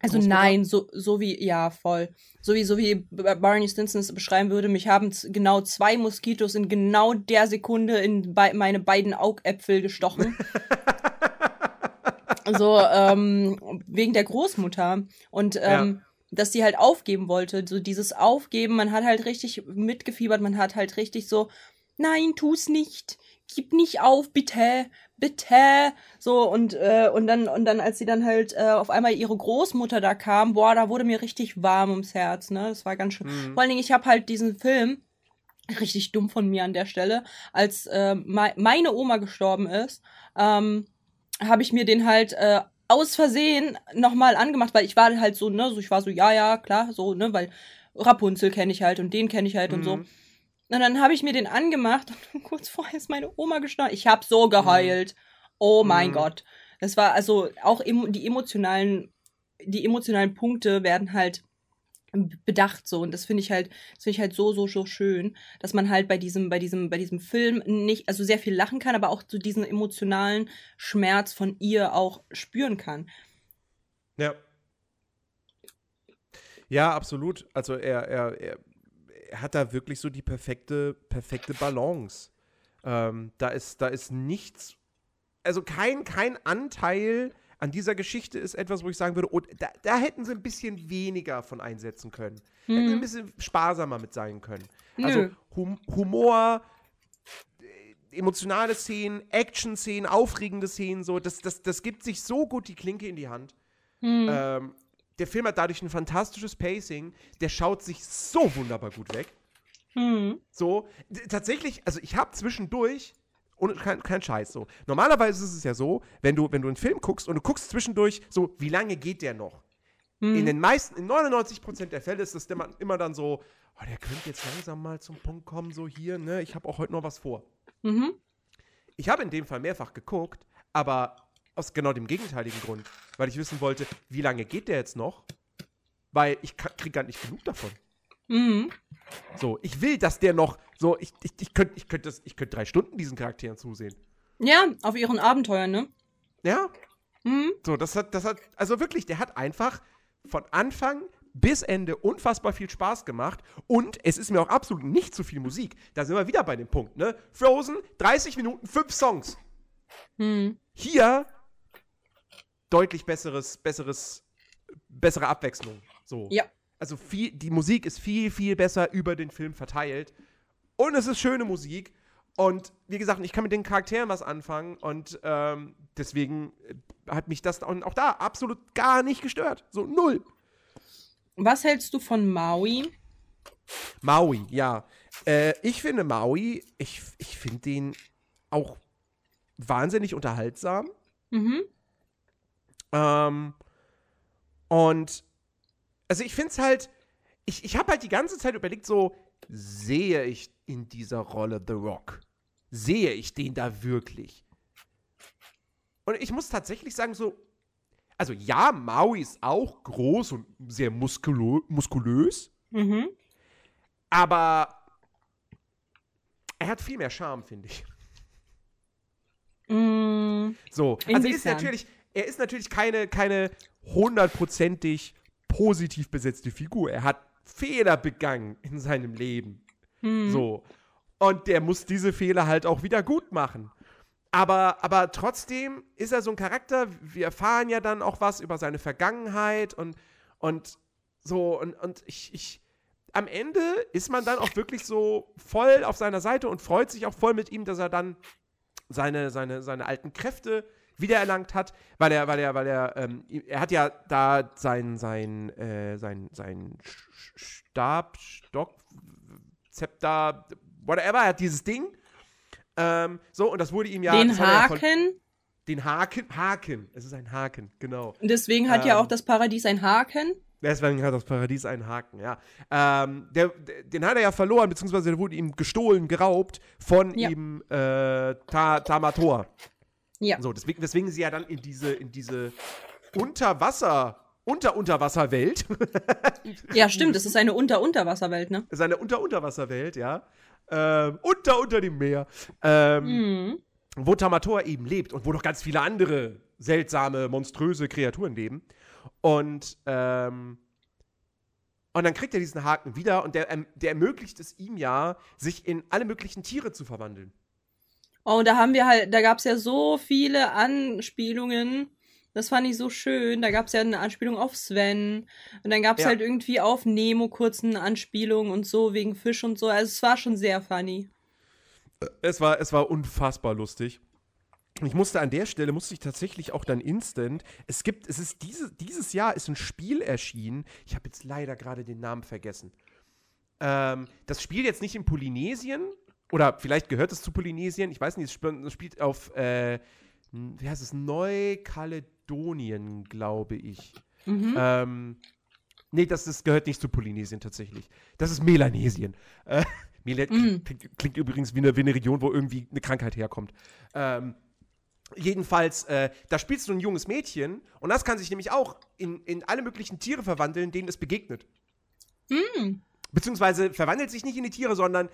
Also nein, so, so wie, ja, voll. So wie, so wie Barney Stinson es beschreiben würde, mich haben genau zwei Moskitos in genau der Sekunde in be meine beiden Augäpfel gestochen. so, ähm, wegen der Großmutter. Und ähm, ja. Dass sie halt aufgeben wollte. So dieses Aufgeben, man hat halt richtig mitgefiebert, man hat halt richtig so, nein, tu's nicht gib nicht auf, bitte, bitte. So, und, äh, und dann, und dann, als sie dann halt äh, auf einmal ihre Großmutter da kam, boah, da wurde mir richtig warm ums Herz, ne? Das war ganz schön. Mhm. Vor allen Dingen, ich habe halt diesen Film, richtig dumm von mir an der Stelle, als äh, me meine Oma gestorben ist, ähm, habe ich mir den halt äh, aus Versehen nochmal angemacht, weil ich war halt so, ne, so ich war so, ja, ja, klar, so, ne, weil Rapunzel kenne ich halt und den kenne ich halt mhm. und so. Und dann habe ich mir den angemacht und kurz vorher ist meine Oma gestorben. Ich habe so geheult. Oh mein mhm. Gott. Das war also auch die emotionalen, die emotionalen Punkte werden halt bedacht so. Und das finde ich halt das finde ich halt so so so schön dass man halt bei diesem bei diesem bei diesem Film nicht also sehr viel lachen kann aber auch so diesen emotionalen Schmerz von ihr auch spüren kann. Ja. Ja absolut. Also er er, er er hat da wirklich so die perfekte, perfekte Balance. Ähm, da, ist, da ist nichts, also kein, kein Anteil an dieser Geschichte ist etwas, wo ich sagen würde, oh, da, da, hätten sie ein bisschen weniger von einsetzen können. Hm. Hätten sie ein bisschen sparsamer mit sein können. Nö. Also hum Humor, äh, emotionale Szenen, Action-Szenen, aufregende Szenen, so, das, das, das gibt sich so gut die Klinke in die Hand. Hm. Ähm, der Film hat dadurch ein fantastisches Pacing. Der schaut sich so wunderbar gut weg. Mhm. So, tatsächlich, also ich habe zwischendurch, und kein, kein Scheiß so. Normalerweise ist es ja so, wenn du, wenn du einen Film guckst und du guckst zwischendurch, so, wie lange geht der noch? Mhm. In den meisten, in 99% der Fälle ist das immer, immer dann so, oh, der könnte jetzt langsam mal zum Punkt kommen, so hier, ne, ich habe auch heute noch was vor. Mhm. Ich habe in dem Fall mehrfach geguckt, aber aus genau dem gegenteiligen Grund. Weil ich wissen wollte, wie lange geht der jetzt noch? Weil ich kriege gar nicht genug davon. Mhm. So, ich will, dass der noch, so, ich, ich, ich könnte ich könnt ich könnt drei Stunden diesen Charakteren zusehen. Ja, auf ihren Abenteuern, ne? Ja. Mhm. So, das hat, das hat, also wirklich, der hat einfach von Anfang bis Ende unfassbar viel Spaß gemacht und es ist mir auch absolut nicht zu viel Musik. Da sind wir wieder bei dem Punkt, ne? Frozen, 30 Minuten, 5 Songs. Mhm. Hier deutlich besseres, besseres, bessere Abwechslung. So. Ja. Also viel, die Musik ist viel, viel besser über den Film verteilt. Und es ist schöne Musik. Und wie gesagt, ich kann mit den Charakteren was anfangen und ähm, deswegen hat mich das auch da absolut gar nicht gestört. So null. Was hältst du von Maui? Maui, ja. Äh, ich finde Maui, ich, ich finde den auch wahnsinnig unterhaltsam. Mhm. Ähm, und also ich finde es halt, ich, ich habe halt die ganze Zeit überlegt, so, sehe ich in dieser Rolle The Rock? Sehe ich den da wirklich? Und ich muss tatsächlich sagen, so, also ja, Maui ist auch groß und sehr muskulö muskulös, Mhm. aber er hat viel mehr Charme, finde ich. Mm, So, also ist natürlich, er ist natürlich keine, keine hundertprozentig positiv besetzte Figur. Er hat Fehler begangen in seinem Leben. hm. So. Und der muss diese Fehler halt auch wieder gut machen. Aber, aber trotzdem ist er so ein Charakter, wir erfahren ja dann auch was über seine Vergangenheit und, und so, und, und ich, ich, am Ende ist man dann auch wirklich so voll auf seiner Seite und freut sich auch voll mit ihm, dass er dann seine, seine, seine alten Kräfte wiedererlangt hat, weil er, weil er, weil er, ähm, er hat ja da sein, sein, äh, sein, sein Stab, Stock, Zepter, whatever, er hat dieses Ding. Ähm, so, und das wurde ihm ja. Den ja Haken. den Haken, Haken, es ist ein Haken, genau. Deswegen hat ja Ähm, auch das Paradies ein Haken. Deswegen hat das Paradies einen Haken, ja. Ähm, der, der, den hat er ja verloren, beziehungsweise der wurde ihm gestohlen, geraubt von Ja. ihm äh, Ta Tamator. Ja. So, deswegen, deswegen ist sie ja dann in diese, in diese Unterwasser, Unter-Unterwasserwelt. Ja, stimmt. Es ist eine Unter-Unterwasserwelt, ne? Seine Unter-Unterwasserwelt, ja. Ähm, unter, unter dem Meer. Ähm, Mhm. wo Tamator eben lebt und wo noch ganz viele andere seltsame, monströse Kreaturen leben. Und, ähm, und dann kriegt er diesen Haken wieder und der, ähm, der ermöglicht es ihm ja, sich in alle möglichen Tiere zu verwandeln. Oh, und da haben wir halt, da gab es ja so viele Anspielungen. Das fand ich so schön. Da gab es ja eine Anspielung auf Sven. Und dann gab es Ja. halt irgendwie auf Nemo kurzen Anspielungen und so wegen Fisch und so. Also es war schon sehr funny. Es war, es war unfassbar lustig. Ich musste an der Stelle, musste ich tatsächlich auch dann instant, es gibt, es ist diese, dieses Jahr ist ein Spiel erschienen, ich habe jetzt leider gerade den Namen vergessen. Ähm, das spielt jetzt nicht in Polynesien, oder vielleicht gehört es zu Polynesien, ich weiß nicht, es sp- es spielt auf, äh, wie heißt es, Neukaledonien, glaube ich. Mhm. Ähm, nee, das ist, gehört nicht zu Polynesien tatsächlich. Das ist Melanesien. Äh, Mela Mm. klingt, klingt übrigens wie eine, wie eine Region, wo irgendwie eine Krankheit herkommt. Ähm, jedenfalls, äh, da spielst du ein junges Mädchen und das kann sich nämlich auch in, in alle möglichen Tiere verwandeln, denen es begegnet. Mm. Beziehungsweise verwandelt sich nicht in die Tiere, sondern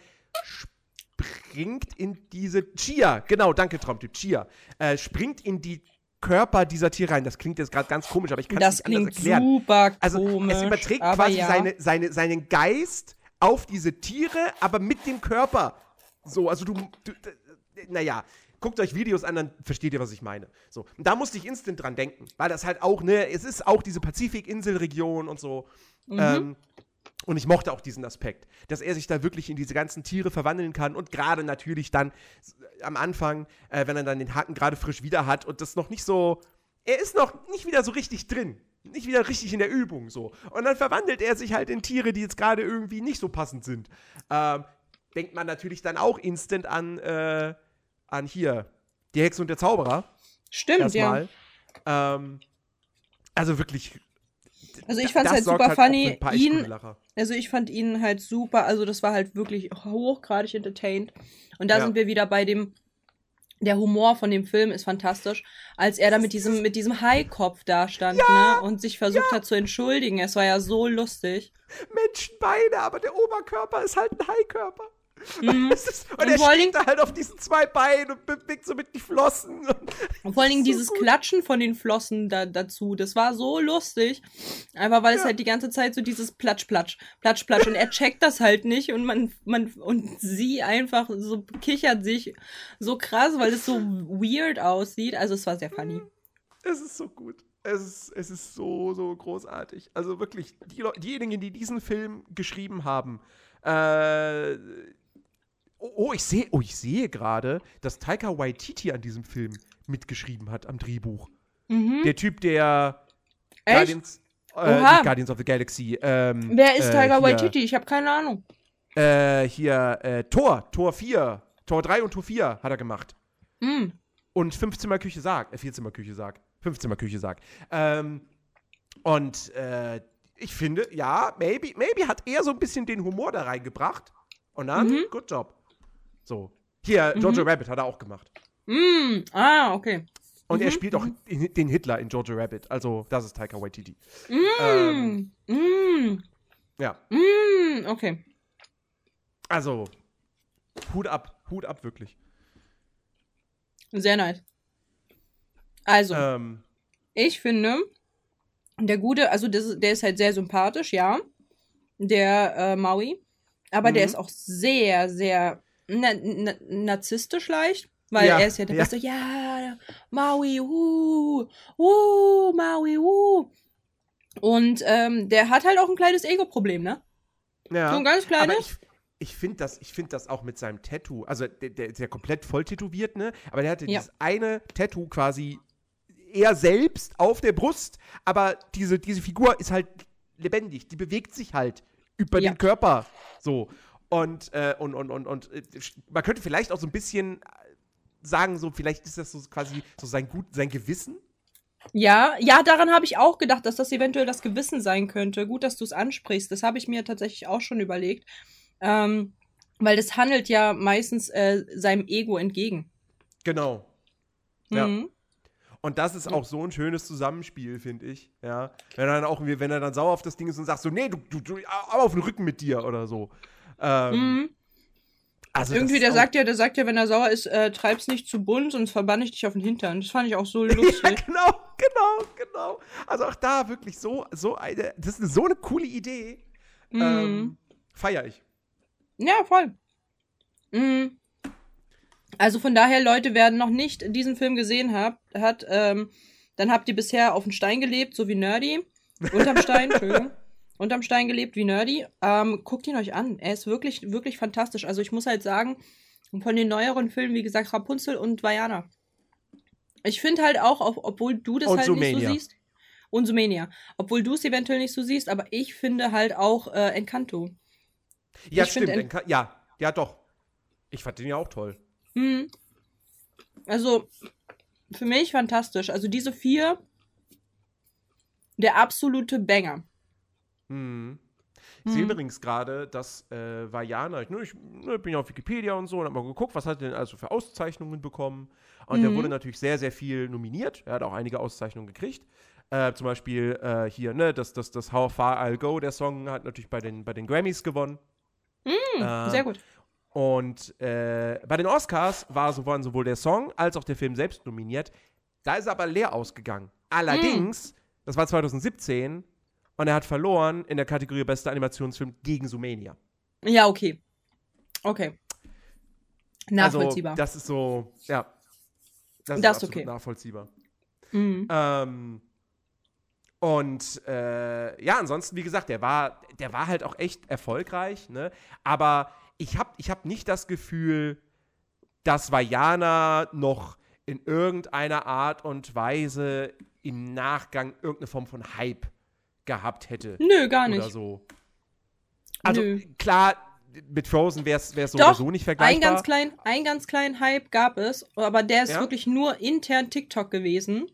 springt in diese Chia. Genau, danke, Traumtyp. Chia. Äh, springt in die Körper dieser Tiere rein. Das klingt jetzt gerade ganz komisch, aber ich kann es Das nicht anders klingt erklären. super Also komisch. es überträgt quasi ja. seine, seine, seinen Geist auf diese Tiere, aber mit dem Körper. So, also du, du naja, guckt euch Videos an, dann versteht ihr, was ich meine. So, und da musste ich instant dran denken, weil das halt auch, ne, es ist auch diese Pazifikinselregion und so. Mhm. Ähm, und ich mochte auch diesen Aspekt, dass er sich da wirklich in diese ganzen Tiere verwandeln kann und gerade natürlich dann s- am Anfang, äh, wenn er dann den Haken gerade frisch wieder hat und das noch nicht so, er ist noch nicht wieder so richtig drin, nicht wieder richtig in der Übung so. Und dann verwandelt er sich halt in Tiere, die jetzt gerade irgendwie nicht so passend sind. Ähm, denkt man natürlich dann auch instant an, äh, an hier, die Hexe und der Zauberer. Stimmt, ja. Erstmal. Ähm, also wirklich. Also ich fand's das halt super für funny, ihn-. Also ich fand ihn halt super, also das war halt wirklich hochgradig entertained. Und da Ja. sind wir wieder bei dem der Humor von dem Film ist fantastisch, als er da mit diesem, mit diesem Haikopf da stand, ja, ne? Und sich versucht ja. hat zu entschuldigen. Es war ja so lustig. Menschenbeine, aber der Oberkörper ist halt ein Haikörper. Mhm. Ist, und, und er steht da halt auf diesen zwei Beinen und bewegt so mit die Flossen. Und vor allen Dingen so dieses gut. Klatschen von den Flossen da, dazu, das war so lustig. Einfach weil ja. es halt die ganze Zeit so dieses Platsch, Platsch, Platsch, Platsch. Und er checkt das halt nicht und man, man, und sie einfach so kichert sich so krass, weil es so weird aussieht. Also es war sehr funny. Es ist so gut. Es ist, es ist so, so großartig. Also wirklich, die, diejenigen, die diesen Film geschrieben haben, äh, Oh, oh, ich sehe, oh, ich sehe gerade, dass Taika Waititi an diesem Film mitgeschrieben hat am Drehbuch. Mhm. Der Typ, der Echt? Guardians, äh, Guardians of the Galaxy. Ähm, Wer ist äh, Taika Waititi? Ich habe keine Ahnung. Äh, hier, äh, Tor, Tor 4, Tor 3 und Tor 4 hat er gemacht. Mhm. Und Fünfzimmerküche Sarg, äh, Vierzimmerküche Sarg, Fünfzimmerküche Sarg. Ähm, und äh, ich finde, ja, maybe, maybe hat er so ein bisschen den Humor da reingebracht. Und dann, mhm. good job. So. Hier, Jojo mhm. Rabbit hat er auch gemacht. Mm, ah, okay. Und mhm. er spielt auch den Hitler in Jojo Rabbit. Also, das ist Taika Waititi. Mm, ähm, mm. Ja. Mm, okay. Also, Hut ab. Hut ab, wirklich. Sehr nice. Also, ähm. ich finde, der Gute, also das, der ist halt sehr sympathisch, ja. Der äh, Maui. Aber mhm. der ist auch sehr, sehr na, na, narzisstisch leicht, weil ja, er ist ja der ja. Beste. Ja, Maui, uh, uh, Maui, uh. Und ähm, der hat halt auch ein kleines Ego-Problem, ne? Ja. So ein ganz kleines. Aber ich, ich finde das, find das auch mit seinem Tattoo. Also, der, der ist ja komplett voll tätowiert, ne? Aber der hatte ja. dieses eine Tattoo quasi er selbst auf der Brust. Aber diese, diese Figur ist halt lebendig. Die bewegt sich halt über ja. den Körper. So. Und, äh, und, und, und, und äh, man könnte vielleicht auch so ein bisschen sagen, so vielleicht ist das so quasi so sein Gut, sein Gewissen. Ja, ja, daran habe ich auch gedacht, dass das eventuell das Gewissen sein könnte. Gut, dass du es ansprichst. Das habe ich mir tatsächlich auch schon überlegt. Ähm, weil das handelt ja meistens äh, seinem Ego entgegen. Genau. Ja. Mhm. Und das ist auch so ein schönes Zusammenspiel, finde ich. Ja. Wenn er dann auch, wenn er dann sauer auf das Ding ist und sagt so, nee, du, du, du aber auf den Rücken mit dir oder so. Ähm, mhm. Also Irgendwie, der sagt ja, der sagt ja, wenn er sauer ist, äh, treib's nicht zu bunt, sonst verbanne ich dich auf den Hintern. Das fand ich auch so lustig. ja, genau, genau, genau. Also auch da wirklich so, so eine, das ist so eine coole Idee. Mhm. Ähm, Feier ich. Ja, voll. Mhm. Also von daher, Leute, wer noch nicht diesen Film gesehen hat, hat ähm, dann habt ihr bisher auf dem Stein gelebt, so wie Nerdy. Unterm Stein, Entschuldigung unterm Stein gelebt wie Nerdy. Ähm, guckt ihn euch an. Er ist wirklich, wirklich fantastisch. Also ich muss halt sagen, von den neueren Filmen, wie gesagt, Rapunzel und Vajana. Ich finde halt auch, obwohl du das und halt Sumania. nicht so siehst. Und Sumania. Obwohl du es eventuell nicht so siehst, aber ich finde halt auch äh, Encanto. Ja, ich stimmt. En ja, ja, doch. Ich fand den ja auch toll. Mhm. Also, für mich fantastisch. Also diese vier, der absolute Banger. Mhm. Ich sehe hm. übrigens gerade, dass äh, Vajana, ich, ne, ich ne, bin ja auf Wikipedia und so und habe mal geguckt, was hat er denn also für Auszeichnungen bekommen. Und mhm. der wurde natürlich sehr, sehr viel nominiert. Er hat auch einige Auszeichnungen gekriegt. Äh, zum Beispiel äh, hier, ne, das, das, das How Far I'll Go, der Song, hat natürlich bei den, bei den Grammys gewonnen. Mhm, sehr gut. Und äh, bei den Oscars war so, waren sowohl der Song als auch der Film selbst nominiert. Da ist er aber leer ausgegangen. Allerdings, mhm. das war 2017, und er hat verloren in der Kategorie bester Animationsfilm gegen Sumania. Ja, okay. Okay. Nachvollziehbar. Also, das ist so, ja. Das, das ist okay. nachvollziehbar. Mhm. Ähm, und äh, ja, ansonsten, wie gesagt, der war, der war halt auch echt erfolgreich, ne? Aber ich habe ich hab nicht das Gefühl, dass Vajana noch in irgendeiner Art und Weise im Nachgang irgendeine Form von Hype gehabt hätte. Nö, gar nicht. Oder so. Also Nö. klar, mit Frozen wäre es so Doch, oder so nicht vergleichbar. Ein ganz klein, ein ganz kleinen Hype gab es, aber der ist ja? wirklich nur intern TikTok gewesen.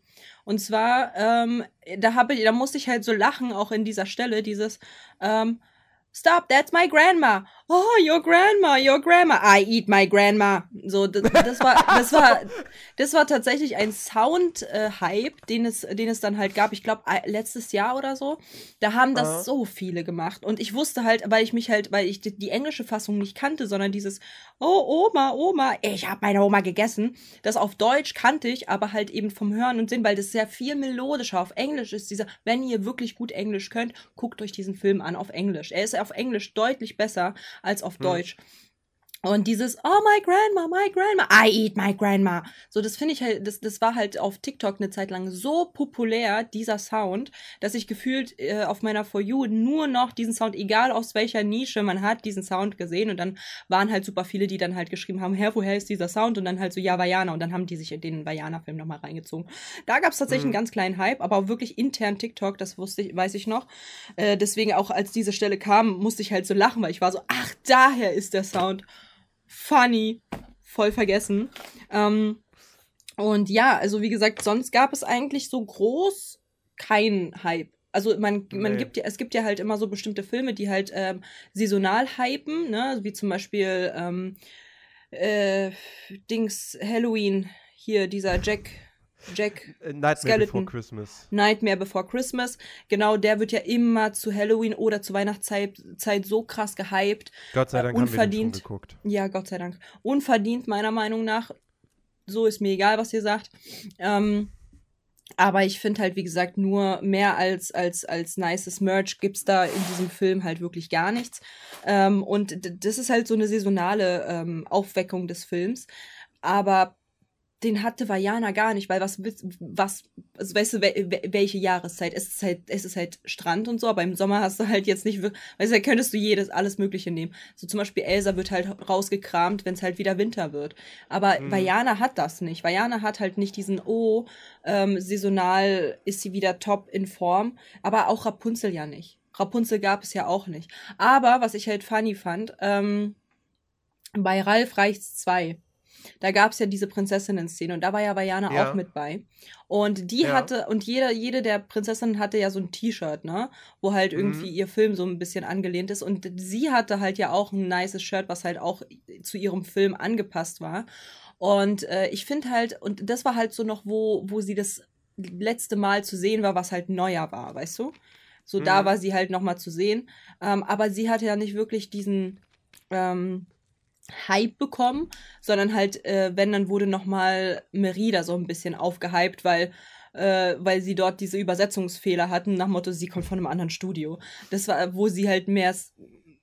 Und zwar, ähm, da habe da musste ich halt so lachen, auch in dieser Stelle, dieses, ähm, Stop, that's my grandma. Oh, your grandma, your grandma. I eat my grandma. So, das, das war, das war, das war tatsächlich ein Sound-Hype, den es, den es dann halt gab. Ich glaube, letztes Jahr oder so. Da haben das uh. so viele gemacht. Und ich wusste halt, weil ich mich halt, weil ich die, die englische Fassung nicht kannte, sondern dieses, oh, Oma, Oma, ich habe meine Oma gegessen. Das auf Deutsch kannte ich, aber halt eben vom Hören und Sinn, weil das sehr viel melodischer auf Englisch ist. Dieser, wenn ihr wirklich gut Englisch könnt, guckt euch diesen Film an auf Englisch. Er ist auf Englisch deutlich besser als auf hm. Deutsch. Und dieses, oh my grandma, my grandma, I eat my grandma. So, das finde ich halt, das, das war halt auf TikTok eine Zeit lang so populär, dieser Sound, dass ich gefühlt äh, auf meiner For You nur noch diesen Sound, egal aus welcher Nische man hat, diesen Sound gesehen. Und dann waren halt super viele, die dann halt geschrieben haben, Herr, woher ist dieser Sound? Und dann halt so, ja, Vajana. Und dann haben die sich in den Vajana-Film nochmal reingezogen. Da gab es tatsächlich mhm. einen ganz kleinen Hype, aber auch wirklich intern TikTok, das wusste ich, weiß ich noch. Äh, deswegen auch, als diese Stelle kam, musste ich halt so lachen, weil ich war so, ach, daher ist der Sound funny. Voll vergessen. Ähm, und ja, also wie gesagt, sonst gab es eigentlich so groß keinen Hype. Also man, man nee. gibt ja, es gibt ja halt immer so bestimmte Filme, die halt ähm, saisonal hypen, ne? Wie zum Beispiel ähm, äh, Dings Halloween, hier dieser Jack Jack Nightmare Skeleton. Before Christmas. Nightmare Before Christmas. Genau, der wird ja immer zu Halloween oder zu Weihnachtszeit Zeit so krass gehypt. Gott sei Dank unverdient. haben wir den geguckt. Ja, Gott sei Dank. Unverdient meiner Meinung nach. So ist mir egal, was ihr sagt. Ähm, aber ich finde halt, wie gesagt, nur mehr als, als, als nices Merch gibt's da in diesem Film halt wirklich gar nichts. Ähm, und das ist halt so eine saisonale ähm, Aufweckung des Films. Aber den hatte Vajana gar nicht, weil was, was, also weißt du, welche Jahreszeit? Es ist halt, es ist halt Strand und so, aber im Sommer hast du halt jetzt nicht, weißt du, da könntest du jedes, alles Mögliche nehmen. So zum Beispiel Elsa wird halt rausgekramt, wenn es halt wieder Winter wird. Aber mhm. Vajana hat das nicht. Vajana hat halt nicht diesen, oh, ähm, saisonal ist sie wieder top in Form, aber auch Rapunzel ja nicht. Rapunzel gab es ja auch nicht. Aber, was ich halt funny fand, ähm, bei Ralf reicht's zwei da gab es ja diese Prinzessinnen-Szene und da war ja Vajana ja. auch mit bei. Und die ja. hatte, und jeder, jede der Prinzessinnen hatte ja so ein T-Shirt, ne? Wo halt irgendwie mhm. ihr Film so ein bisschen angelehnt ist. Und sie hatte halt ja auch ein nices Shirt, was halt auch zu ihrem Film angepasst war. Und äh, ich finde halt, und das war halt so noch, wo, wo sie das letzte Mal zu sehen war, was halt neuer war, weißt du? So, mhm. da war sie halt nochmal zu sehen. Ähm, aber sie hatte ja nicht wirklich diesen, ähm, Hype bekommen, sondern halt, äh, wenn, dann wurde nochmal Merida so ein bisschen aufgehypt, weil, äh, weil sie dort diese Übersetzungsfehler hatten, nach Motto, sie kommt von einem anderen Studio. Das war, wo sie halt mehr,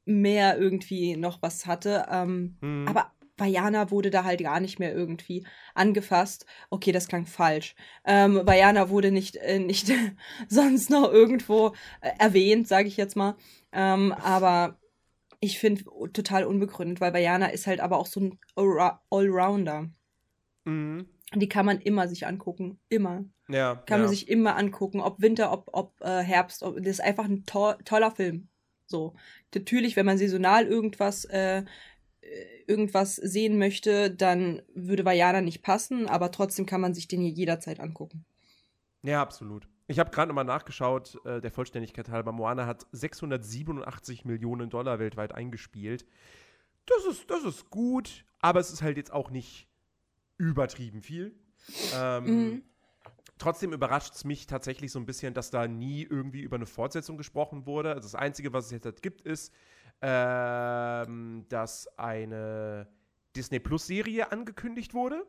mehr irgendwie noch was hatte. Ähm, mhm. Aber Vajana wurde da halt gar nicht mehr irgendwie angefasst. Okay, das klang falsch. Ähm, Vajana wurde nicht, äh, nicht sonst noch irgendwo äh, erwähnt, sage ich jetzt mal. Ähm, aber ich finde total unbegründet, weil Bayana ist halt aber auch so ein Allrounder. Mhm. Die kann man immer sich angucken. Immer. Ja. Kann ja. man sich immer angucken. Ob Winter, ob, ob äh, Herbst. Ob, das ist einfach ein to toller Film. So. Natürlich, wenn man saisonal irgendwas, äh, irgendwas sehen möchte, dann würde Vajana nicht passen, aber trotzdem kann man sich den hier jederzeit angucken. Ja, absolut. Ich habe gerade nochmal nachgeschaut, äh, der Vollständigkeit halber. Moana hat 687 Millionen Dollar weltweit eingespielt. Das ist, das ist gut, aber es ist halt jetzt auch nicht übertrieben viel. Ähm, mhm. Trotzdem überrascht es mich tatsächlich so ein bisschen, dass da nie irgendwie über eine Fortsetzung gesprochen wurde. Also das Einzige, was es jetzt halt gibt, ist, ähm, dass eine Disney Plus-Serie angekündigt wurde.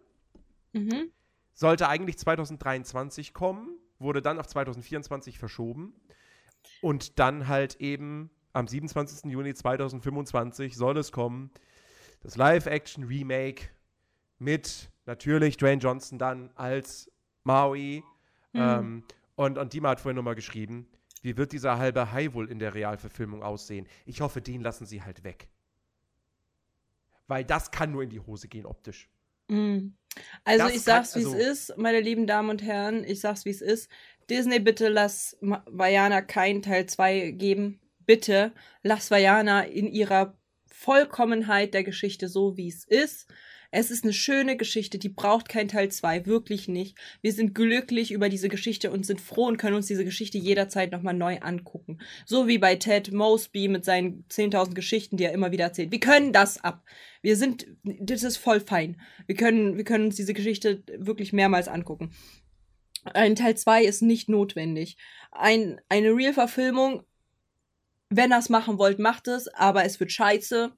Mhm. Sollte eigentlich 2023 kommen wurde dann auf 2024 verschoben. Und dann halt eben am 27. Juni 2025 soll es kommen. Das Live-Action-Remake mit natürlich Dwayne Johnson dann als Maui. Mhm. Ähm, und, und Dima hat vorhin nochmal geschrieben, wie wird dieser halbe Hai wohl in der Realverfilmung aussehen? Ich hoffe, den lassen sie halt weg. Weil das kann nur in die Hose gehen optisch. Mhm. Also das ich sag's, wie es also ist, meine lieben Damen und Herren, ich sag's, wie es ist. Disney, bitte lass Vajana kein Teil 2 geben. Bitte lass Vajana in ihrer Vollkommenheit der Geschichte so, wie es ist. Es ist eine schöne Geschichte, die braucht kein Teil 2, wirklich nicht. Wir sind glücklich über diese Geschichte und sind froh und können uns diese Geschichte jederzeit nochmal neu angucken. So wie bei Ted Mosby mit seinen 10.000 Geschichten, die er immer wieder erzählt. Wir können das ab. Wir sind, das ist voll fein. Wir können, wir können uns diese Geschichte wirklich mehrmals angucken. Ein Teil 2 ist nicht notwendig. Ein, eine Real-Verfilmung, wenn ihr es machen wollt, macht es, aber es wird scheiße.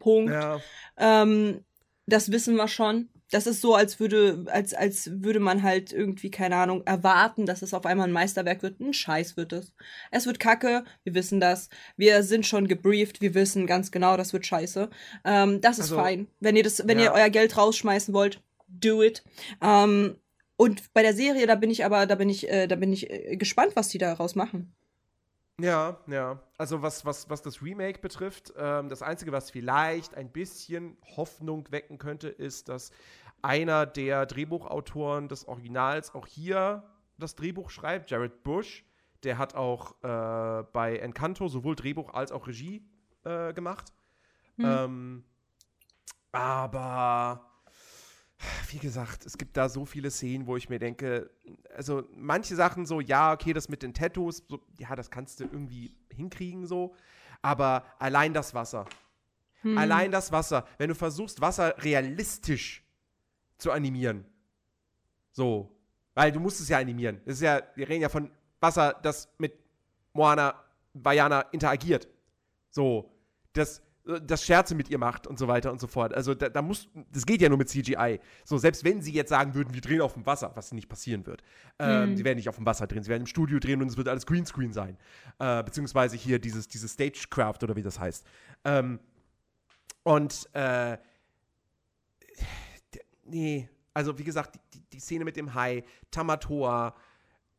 Punkt. Ja. Ähm, das wissen wir schon. Das ist so, als würde, als, als würde man halt irgendwie, keine Ahnung, erwarten, dass es auf einmal ein Meisterwerk wird. Ein Scheiß wird es. Es wird kacke, wir wissen das. Wir sind schon gebrieft, wir wissen ganz genau, das wird scheiße. Ähm, das ist Also, fein. Wenn ihr das, wenn ja. ihr euer Geld rausschmeißen wollt, do it. Ähm, und bei der Serie, da bin ich aber, da bin ich, äh, da bin ich äh, gespannt, was die daraus machen. Ja, ja. Also was, was, was das Remake betrifft, ähm, das Einzige, was vielleicht ein bisschen Hoffnung wecken könnte, ist, dass einer der Drehbuchautoren des Originals auch hier das Drehbuch schreibt, Jared Bush. Der hat auch äh, bei Encanto sowohl Drehbuch als auch Regie äh, gemacht. Hm. Ähm, aber wie gesagt, es gibt da so viele Szenen, wo ich mir denke, also manche Sachen so, ja, okay, das mit den Tattoos, so, ja, das kannst du irgendwie hinkriegen so, aber allein das Wasser, Hm. allein das Wasser, wenn du versuchst, Wasser realistisch zu animieren, so, weil du musst es ja animieren, das ist ja, wir reden ja von Wasser, das mit Moana, Vajana interagiert, so, das das Scherze mit ihr macht und so weiter und so fort. Also da, da muss, das geht ja nur mit CGI. So, selbst wenn sie jetzt sagen würden, wir drehen auf dem Wasser, was nicht passieren wird. Ähm, Hm. Sie werden nicht auf dem Wasser drehen, sie werden im Studio drehen und es wird alles Greenscreen sein. Äh, beziehungsweise hier dieses, dieses Stagecraft oder wie das heißt. Ähm, und äh, nee, also wie gesagt, die, die Szene mit dem Hai, Tamatoa,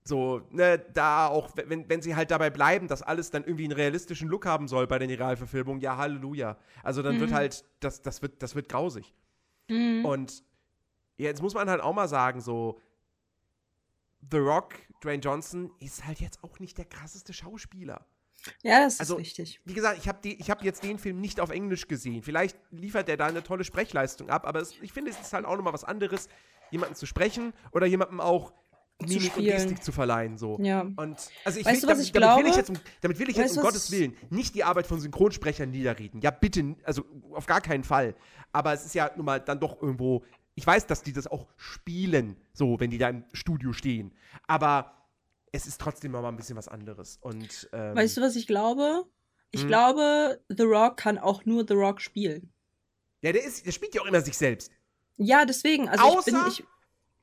so, ne, da auch, wenn, wenn sie halt dabei bleiben, dass alles dann irgendwie einen realistischen Look haben soll bei den Realverfilmungen, ja, Halleluja. Also dann wird Mhm. halt, das, das wird, das wird grausig. Mhm. Und jetzt muss man halt auch mal sagen, so, The Rock, Dwayne Johnson, ist halt jetzt auch nicht der krasseste Schauspieler. Ja, das ist also- richtig. Wie gesagt, ich habe hab jetzt den Film nicht auf Englisch gesehen. Vielleicht liefert er da eine tolle Sprechleistung ab, aber es, ich finde, es ist halt auch nochmal was anderes, jemanden zu sprechen oder jemandem auch Mimik und spielen. Gestik zu verleihen. So. Ja. Und also ich Weißt will, du, was damit, ich damit will ich glaube? jetzt um, damit will ich jetzt Weißt um Gottes Willen nicht die Arbeit von Synchronsprechern niederreden. Ja, bitte, also auf gar keinen Fall. Aber es ist ja nun mal dann doch irgendwo. Ich weiß, dass die das auch spielen, so, wenn die da im Studio stehen. Aber es ist trotzdem noch mal ein bisschen was anderes. Und ähm, Weißt du, was ich glaube? Ich Hm? glaube, The Rock kann auch nur The Rock spielen. ja, der ist, der spielt ja auch immer sich selbst. Ja, deswegen. Also ich bin Außer- ich,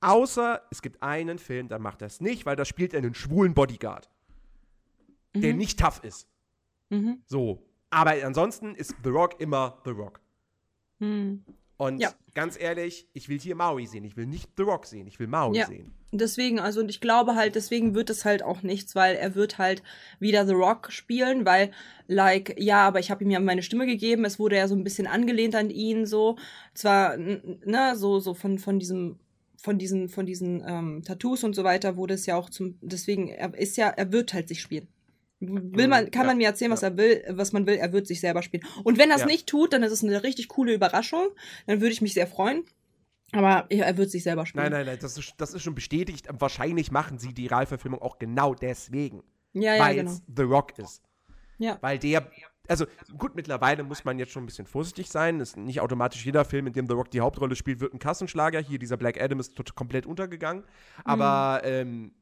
Außer es gibt einen Film, da macht er es nicht, weil da spielt er einen schwulen Bodyguard, der Mhm. nicht tough ist. Mhm. So. Aber ansonsten ist The Rock immer The Rock. Mhm. Und Ja. ganz ehrlich, ich will hier Maui sehen. Ich will nicht The Rock sehen. Ich will Maui Ja. sehen. Deswegen, also und ich glaube halt, deswegen wird es halt auch nichts, weil er wird halt wieder The Rock spielen, weil, like, ja, aber ich habe ihm ja meine Stimme gegeben, es wurde ja so ein bisschen angelehnt an ihn, so. Zwar, ne, so, so von, von diesem, von diesen, von diesen ähm, Tattoos und so weiter wurde es ja auch zum, deswegen, er ist ja, er wird halt sich spielen. Will man, kann ja, man mir erzählen, was ja. er will, was man will, er wird sich selber spielen. Und wenn er es Ja. nicht tut, dann ist es eine richtig coole Überraschung, dann würde ich mich sehr freuen. Aber er wird sich selber spielen. Nein, nein, nein, das ist, das ist schon bestätigt. Wahrscheinlich machen sie die Realverfilmung auch genau deswegen. Ja, ja, weil genau. es The Rock ist. Ja. Weil der, also gut, mittlerweile muss man jetzt schon ein bisschen vorsichtig sein. Ist nicht automatisch jeder Film, in dem The Rock die Hauptrolle spielt, wird ein Kassenschlager. Hier, dieser Black Adam ist tot, komplett untergegangen. Aber Mhm. ähm,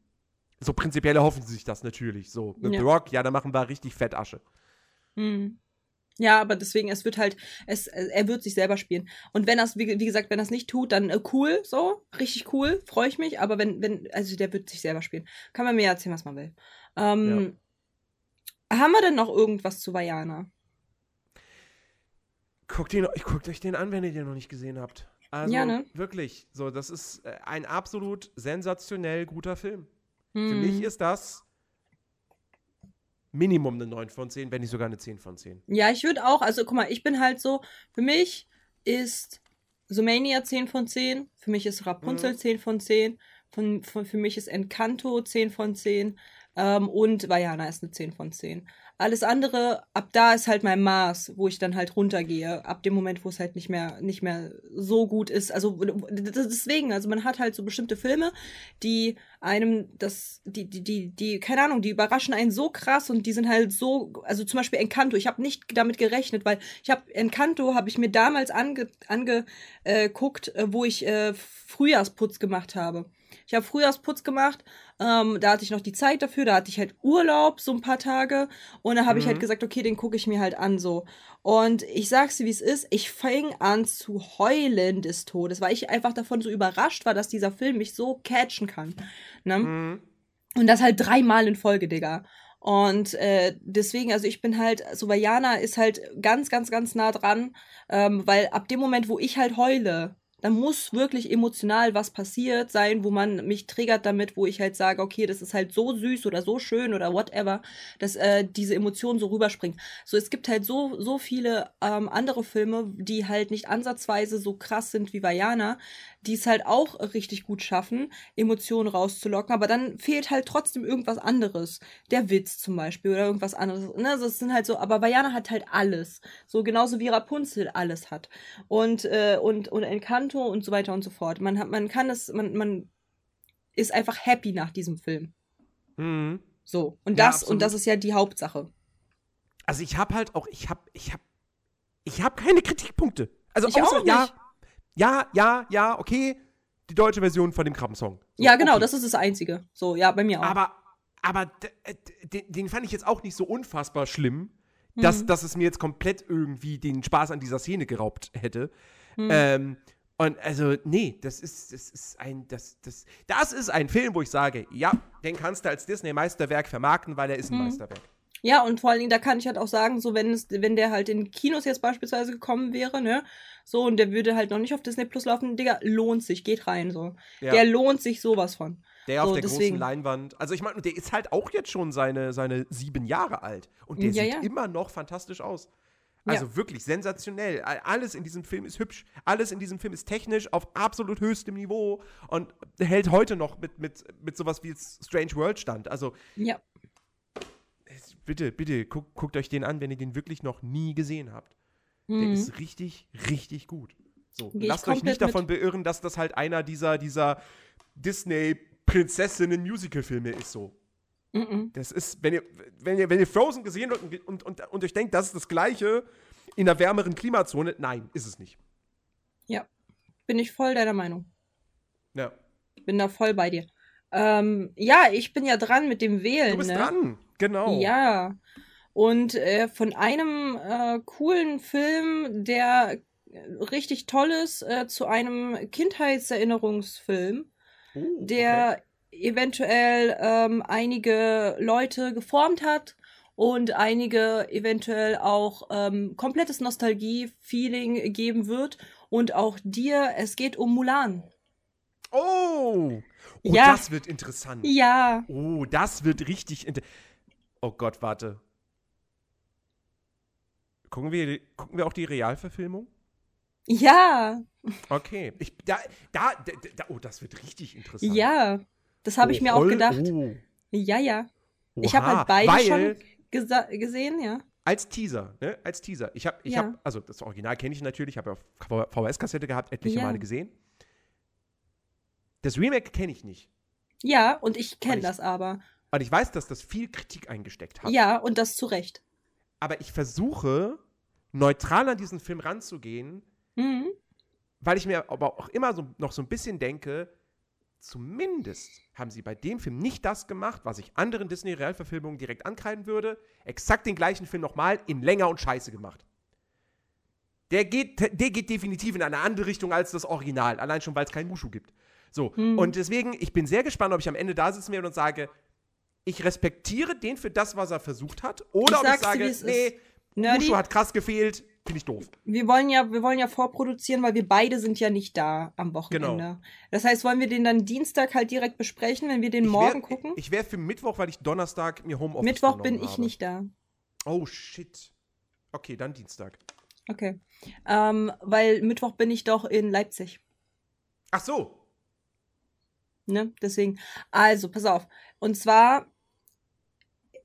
so prinzipiell erhoffen sie sich das natürlich. So, mit Ja. The Rock, ja, da machen wir richtig Fettasche. Hm. Ja, aber deswegen, es wird halt, es, er wird sich selber spielen. Und wenn das, wie, wie gesagt, wenn das nicht tut, dann äh, cool, so, richtig cool, freue ich mich. Aber wenn, wenn, also der wird sich selber spielen. Kann man mir erzählen, was man will. Ähm, Haben wir denn noch irgendwas zu Vajana? Guckt, ihn, guckt euch den an, wenn ihr den noch nicht gesehen habt. Also Ja, ne? wirklich, so, das ist äh, ein absolut sensationell guter Film. Für Hm. mich ist das Minimum eine 9 von 10, wenn nicht sogar eine 10 von 10. Ja, ich würde auch, also guck mal, ich bin halt so, für mich ist Sumania 10 von 10, für mich ist Rapunzel Mhm. 10 von 10, von, von, für mich ist Encanto 10 von 10, Ähm, und Vajana ist eine 10 von 10. Alles andere, ab da ist halt mein Maß, wo ich dann halt runtergehe. Ab dem Moment, wo es halt nicht mehr, nicht mehr so gut ist. Also deswegen, also man hat halt so bestimmte Filme, die einem das, die, die, die, die, keine Ahnung, die überraschen einen so krass und die sind halt so, also zum Beispiel Encanto, ich habe nicht damit gerechnet, weil ich habe Encanto habe ich mir damals angeguckt, ange, äh, wo ich äh, Frühjahrsputz gemacht habe. Ich habe Frühjahrsputz gemacht, ähm, da hatte ich noch die Zeit dafür, da hatte ich halt Urlaub, so ein paar Tage. Und da habe mhm. ich halt mhm. gesagt, okay, den gucke ich mir halt an so. Und ich sag's dir, wie es ist, ich fing an zu heulen des Todes, weil ich einfach davon so überrascht war, dass dieser Film mich so catchen kann. Ne? Mhm. Und das halt dreimal in Folge, Digga. Und äh, deswegen, also ich bin halt, so bei Jana ist halt ganz, ganz, ganz nah dran, ähm, weil ab dem Moment, wo ich halt heule, da muss wirklich emotional was passiert sein, wo man mich triggert damit, wo ich halt sage, okay, das ist halt so süß oder so schön oder whatever, dass äh, diese Emotionen so rüberspringen. So, es gibt halt so, so viele ähm, andere Filme, die halt nicht ansatzweise so krass sind wie Vajana, die es halt auch richtig gut schaffen, Emotionen rauszulocken, aber dann fehlt halt trotzdem irgendwas anderes. Der Witz zum Beispiel oder irgendwas anderes. Ne? Also es sind halt so, aber Vajana hat halt alles. So genauso wie Rapunzel alles hat. Und, äh, und, und Encanto und so weiter und so fort. Man hat, man kann es, man, man ist einfach happy nach diesem Film. Mhm. So. Und das, ja, und das ist ja die Hauptsache. Also ich habe halt auch, ich habe, ich habe, ich habe keine Kritikpunkte. Also ich außer, auch nicht. ja, ja, ja, ja, okay, die deutsche Version von dem Krabbensong. So, ja, genau, okay. das ist das Einzige. So, ja, bei mir auch. Aber, aber äh, den, den fand ich jetzt auch nicht so unfassbar schlimm, mhm. dass, dass es mir jetzt komplett irgendwie den Spaß an dieser Szene geraubt hätte. Mhm. Ähm, und also, nee, das ist, das ist ein, das, das, das ist ein Film, wo ich sage, ja, den kannst du als Disney-Meisterwerk vermarkten, weil er ist ein mhm. Meisterwerk. Ja, und vor allen Dingen, da kann ich halt auch sagen, so wenn es, wenn der halt in Kinos jetzt beispielsweise gekommen wäre, ne, so, und der würde halt noch nicht auf Disney Plus laufen, Digga, lohnt sich, geht rein, so. Ja. Der lohnt sich sowas von. Der so, auf der deswegen. großen Leinwand. Also ich meine, der ist halt auch jetzt schon seine, seine sieben Jahre alt. Und der ja, sieht ja. immer noch fantastisch aus. Also ja. wirklich sensationell. Alles in diesem Film ist hübsch. Alles in diesem Film ist technisch auf absolut höchstem Niveau und hält heute noch mit, mit, mit sowas wie Strange World stand. Also ja bitte, bitte, guck, guckt euch den an, wenn ihr den wirklich noch nie gesehen habt. Mhm. Der ist richtig, richtig gut. So, lasst euch nicht davon beirren, dass das halt einer dieser, dieser Disney-Prinzessinnen-Musical-Filme ist so. Mhm. Das ist, wenn ihr, wenn ihr, wenn ihr Frozen gesehen habt und, und, und, und euch denkt, das ist das Gleiche in einer wärmeren Klimazone, nein, ist es nicht. Ja, bin ich voll deiner Meinung. Ja. Bin da voll bei dir. Ähm, ja, ich bin ja dran mit dem Wählen. Du bist ne? dran. Genau. Ja. Und äh, von einem äh, coolen Film, der richtig toll ist, äh, zu einem Kindheitserinnerungsfilm, uh, der eventuell ähm, einige Leute geformt hat und einige eventuell auch ähm, komplettes Nostalgie-Feeling geben wird. Und auch dir, es geht um Mulan. Oh! Oh, ja. das wird interessant. Ja. Oh, das wird richtig interessant. Oh Gott, warte. Gucken wir, gucken wir auch die Realverfilmung? Ja. Okay. Ich, da, da, da, oh, das wird richtig interessant. Ja. Das habe oh, ich mir auch gedacht. Oh. Ja, ja. Oha, ich habe halt beide schon gesehen, ja. Als Teaser, ne? Als Teaser. Ich habe, ich ja. habe, also das Original kenne ich natürlich, habe ja auf VHS-Kassette gehabt, etliche ja. Male gesehen. Das Remake kenne ich nicht. Ja, und ich kenne das aber. Und ich weiß, dass das viel Kritik eingesteckt hat. Ja, und das zu Recht. Aber ich versuche, neutral an diesen Film ranzugehen, mhm. weil ich mir aber auch immer so, noch so ein bisschen denke, zumindest haben sie bei dem Film nicht das gemacht, was ich anderen Disney-Realverfilmungen direkt ankreiden würde. Exakt den gleichen Film nochmal in länger und scheiße gemacht. Der geht, der geht definitiv in eine andere Richtung als das Original, allein schon, weil es keinen Mushu gibt. So, mhm. und deswegen, ich bin sehr gespannt, ob ich am Ende da sitzen werde und sage, ich respektiere den für das, was er versucht hat. Oder ich ob ich sage, nee, Mushu hat krass gefehlt, finde ich doof. Wir wollen ja, wir wollen ja vorproduzieren, weil wir beide sind ja nicht da am Wochenende. Genau. Das heißt, wollen wir den dann Dienstag halt direkt besprechen, wenn wir den ich morgen wär, gucken? Ich wäre für Mittwoch, weil ich Donnerstag mir Homeoffice Mittwoch bin ich habe. nicht da. Oh shit. Okay, dann Dienstag. Okay. Ähm, weil Mittwoch bin ich doch in Leipzig. Ach so. Ne? Deswegen. Also, pass auf. Und zwar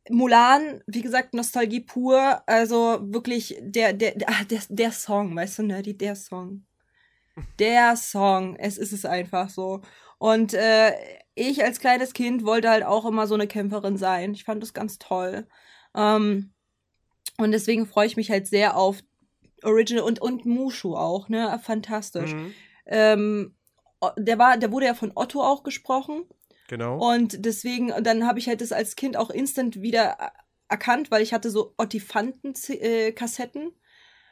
Mulan, wie gesagt, Nostalgie pur. Also wirklich der, der, der, ah, der, der Song, weißt du, Nerdy, der Song. Der Song. Es ist es einfach so. Und äh, ich als kleines Kind wollte halt auch immer so eine Kämpferin sein. Ich fand das ganz toll. Ähm, und deswegen freue ich mich halt sehr auf Original und, und Mushu auch, ne? Fantastisch. Mhm. Ähm, der war, der wurde ja von Otto auch gesprochen. Genau. Und deswegen, dann habe ich halt das als Kind auch instant wieder erkannt, weil ich hatte so Ottifanten-Kassetten.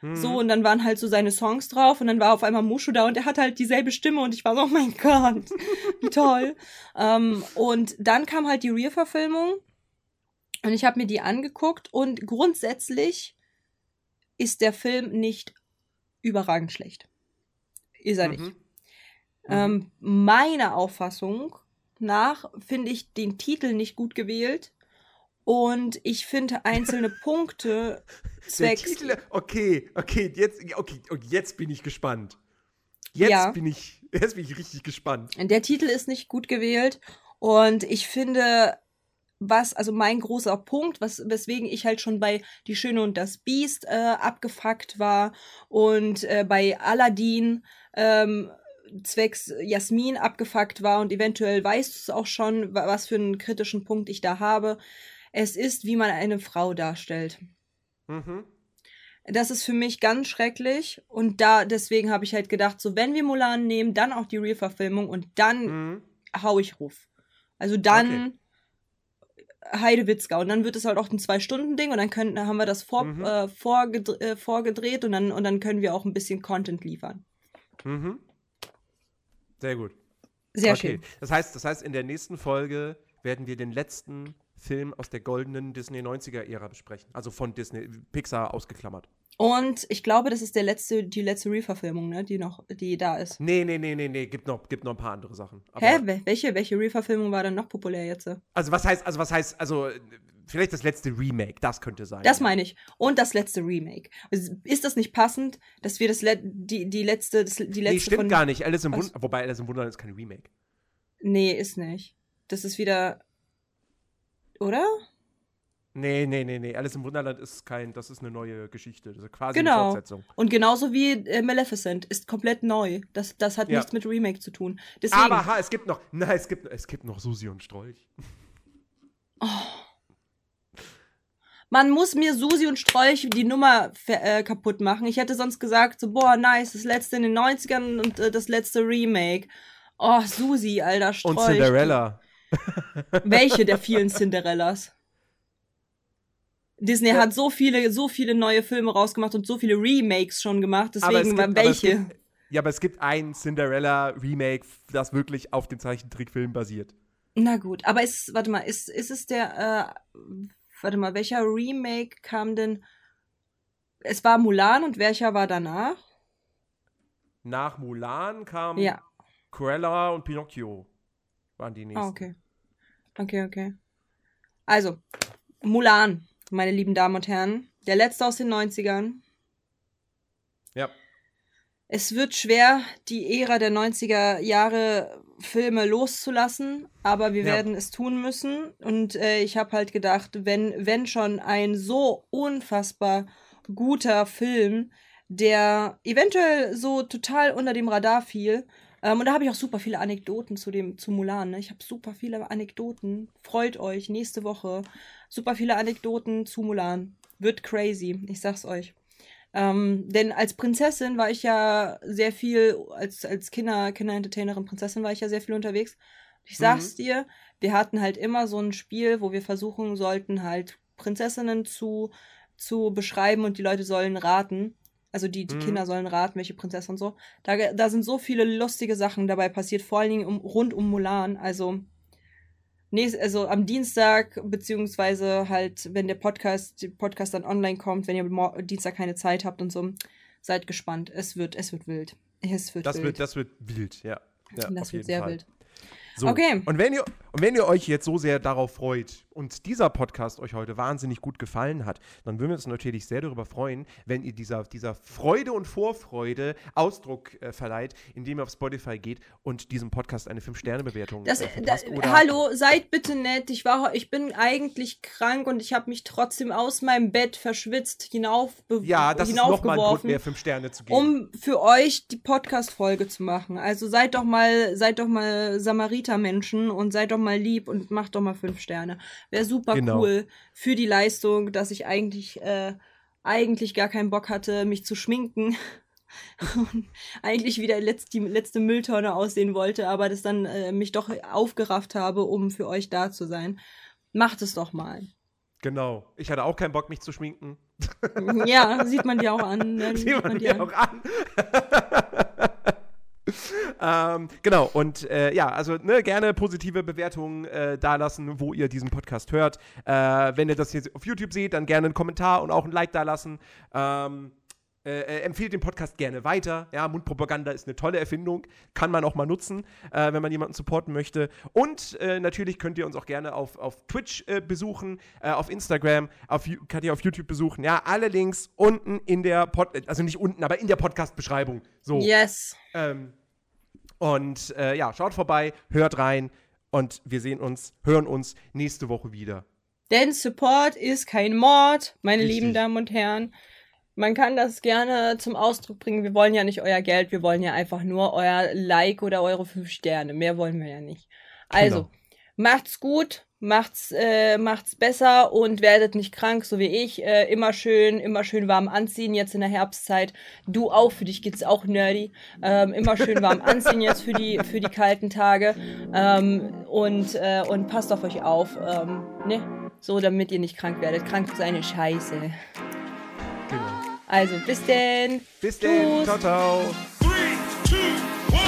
Mhm. So, und dann waren halt so seine Songs drauf und dann war auf einmal Mushu da und er hat halt dieselbe Stimme und ich war so, oh mein Gott, wie toll. ähm, und dann kam halt die Real-Verfilmung und ich habe mir die angeguckt und grundsätzlich ist der Film nicht überragend schlecht. Ist er mhm. nicht. Ähm, mhm. meiner Auffassung nach finde ich den Titel nicht gut gewählt. Und ich finde einzelne Punkte zwecks. Der Titel, okay, okay, jetzt, okay, jetzt bin ich gespannt. Jetzt ja. bin ich, jetzt bin ich richtig gespannt. Der Titel ist nicht gut gewählt und ich finde, was, also mein großer Punkt, was, weswegen ich halt schon bei Die Schöne und das Biest äh, abgefuckt war und äh, bei Aladdin ähm, zwecks Jasmin abgefuckt war und eventuell weißt du es auch schon, was für einen kritischen Punkt ich da habe. Es ist, wie man eine Frau darstellt. Mhm. Das ist für mich ganz schrecklich und da deswegen habe ich halt gedacht, so wenn wir Mulan nehmen, dann auch die Real-Verfilmung und dann mhm. hau ich Ruf. Also dann okay. Heidewitzka und dann wird es halt auch ein Zwei-Stunden-Ding und dann können, haben wir das vor, mhm. äh, vorgedreht, äh, vorgedreht und dann, und dann können wir auch ein bisschen Content liefern. Mhm. Sehr gut. Sehr okay. schön. Das heißt, das heißt, in der nächsten Folge werden wir den letzten Film aus der goldenen Disney 90er-Ära besprechen. Also von Disney, Pixar ausgeklammert. Und ich glaube, das ist der letzte, die letzte Re-Verfilmung, ne, die noch, die da ist. Nee, nee, nee, nee, nee, gibt noch, gibt noch ein paar andere Sachen. Aber Hä? Welche, welche Re-Verfilmung war denn noch populär jetzt? Also was heißt, also was heißt, also vielleicht das letzte Remake, das könnte sein. Das meine ich. Und das letzte Remake. Ist das nicht passend, dass wir das Le die, die letzte, das, die letzte Nee, stimmt von, gar nicht. Alice im Wund wobei Alice im Wunderland ist kein Remake. Nee, ist nicht. Das ist wieder. Oder? Nee, nee, nee, nee. Alice im Wunderland ist kein, das ist eine neue Geschichte. Das ist quasi genau. eine Fortsetzung. Und genauso wie äh, Maleficent ist komplett neu. Das, das hat ja. nichts mit Remake zu tun. Deswegen, Aber ha, es gibt noch, nein, es gibt, es gibt noch Susi und Strolch. Oh. Man muss mir Susi und Strolch die Nummer äh, kaputt machen. Ich hätte sonst gesagt, so, boah, nice, das letzte in den 90ern und äh, das letzte Remake. Oh, Susi, alter Strolch. Und Cinderella. Welche der vielen Cinderellas? Disney ja. hat so viele, so viele neue Filme rausgemacht und so viele Remakes schon gemacht, deswegen gibt, welche? Gibt, ja, aber es gibt ein Cinderella-Remake, das wirklich auf dem Zeichentrickfilm basiert. Na gut, aber ist, warte mal, ist, ist es der, äh, warte mal, welcher Remake kam denn? Es war Mulan und welcher war danach? Nach Mulan kam ja. Cruella und Pinocchio. Waren die nächsten. Ah, okay. Okay, okay. Also, Mulan meine lieben Damen und Herren. Der letzte aus den 90ern. Ja. Es wird schwer, die Ära der 90er Jahre Filme loszulassen, aber wir ja. werden es tun müssen. Und äh, ich habe halt gedacht, wenn, wenn schon ein so unfassbar guter Film, der eventuell so total unter dem Radar fiel, ähm, und da habe ich auch super viele Anekdoten zu dem zu Mulan. Ne? Ich habe super viele Anekdoten. Freut euch nächste Woche. Super viele Anekdoten zu Mulan. Wird crazy. Ich sag's euch. Ähm, denn als Prinzessin war ich ja sehr viel, als, als Kinder, Kinderentertainerin, Prinzessin war ich ja sehr viel unterwegs. Ich sag's mhm. dir, wir hatten halt immer so ein Spiel, wo wir versuchen sollten, halt Prinzessinnen zu, zu beschreiben und die Leute sollen raten. Also die, die mhm. Kinder sollen raten, welche Prinzessin und so. Da, da sind so viele lustige Sachen dabei passiert, vor allen Dingen um, rund um Mulan. Also, nächst, also am Dienstag, beziehungsweise halt, wenn der Podcast, der Podcast dann online kommt, wenn ihr Dienstag keine Zeit habt und so, seid gespannt. Es wird, es wird wild. Es wird das wild. Wird, das wird wild, ja. ja das wird sehr Fall. wild. So. Okay. Und wenn ihr Und wenn ihr euch jetzt so sehr darauf freut und dieser Podcast euch heute wahnsinnig gut gefallen hat, dann würden wir uns natürlich sehr darüber freuen, wenn ihr dieser, dieser Freude und Vorfreude Ausdruck äh, verleiht, indem ihr auf Spotify geht und diesem Podcast eine 5-Sterne-Bewertung Das, äh, hallo, seid bitte nett. Ich war, ich bin eigentlich krank und ich habe mich trotzdem aus meinem Bett verschwitzt hinauf ja, das ist nochmal ein Grund mehr, 5 Sterne zu geben. um für euch die Podcast-Folge zu machen. Also seid doch mal, seid doch mal Samariter-Menschen und seid doch mal lieb und macht doch mal fünf Sterne. Wäre super Genau. cool für die Leistung, dass ich eigentlich, äh, eigentlich gar keinen Bock hatte, mich zu schminken. Und eigentlich wieder letzt, die letzte Mülltonne aussehen wollte, aber das dann äh, mich doch aufgerafft habe, um für euch da zu sein. Macht es doch mal. Genau. Ich hatte auch keinen Bock, mich zu schminken. Ja, sieht man dir auch an. Ne? Sieht man dir auch an. ähm, genau, und äh, ja, also ne, gerne positive Bewertungen äh, dalassen, wo ihr diesen Podcast hört. Äh, wenn ihr das hier auf YouTube seht, dann gerne einen Kommentar und auch ein Like dalassen. Ähm, äh, äh, empfehlt den Podcast gerne weiter. Ja, Mundpropaganda ist eine tolle Erfindung. Kann man auch mal nutzen, äh, wenn man jemanden supporten möchte. Und äh, natürlich könnt ihr uns auch gerne auf, auf Twitch äh, besuchen, äh, auf Instagram, auf, könnt ihr auf YouTube besuchen. Ja, alle Links unten in der Pod also nicht unten, aber in der Podcast-Beschreibung. So. Yes. Ähm, und äh, ja, schaut vorbei, hört rein und wir sehen uns, hören uns nächste Woche wieder. Denn Support ist kein Mord, meine Richtig. lieben Damen und Herren. Man kann das gerne zum Ausdruck bringen. Wir wollen ja nicht euer Geld, wir wollen ja einfach nur euer Like oder eure fünf Sterne. Mehr wollen wir ja nicht. Also, Genau. Macht's gut, macht's, äh, macht's besser und werdet nicht krank, so wie ich. Äh, immer schön, immer schön warm anziehen jetzt in der Herbstzeit. Du auch, für dich geht's auch nerdy. Ähm, immer schön warm anziehen jetzt für die, für die kalten Tage. Ähm, und, äh, und passt auf euch auf. Ähm, ne? So, damit ihr nicht krank werdet. Krank ist eine Scheiße. Genau. Also, bis denn. Bis dann. Tschüss. Ciao, ciao. Three, two, one,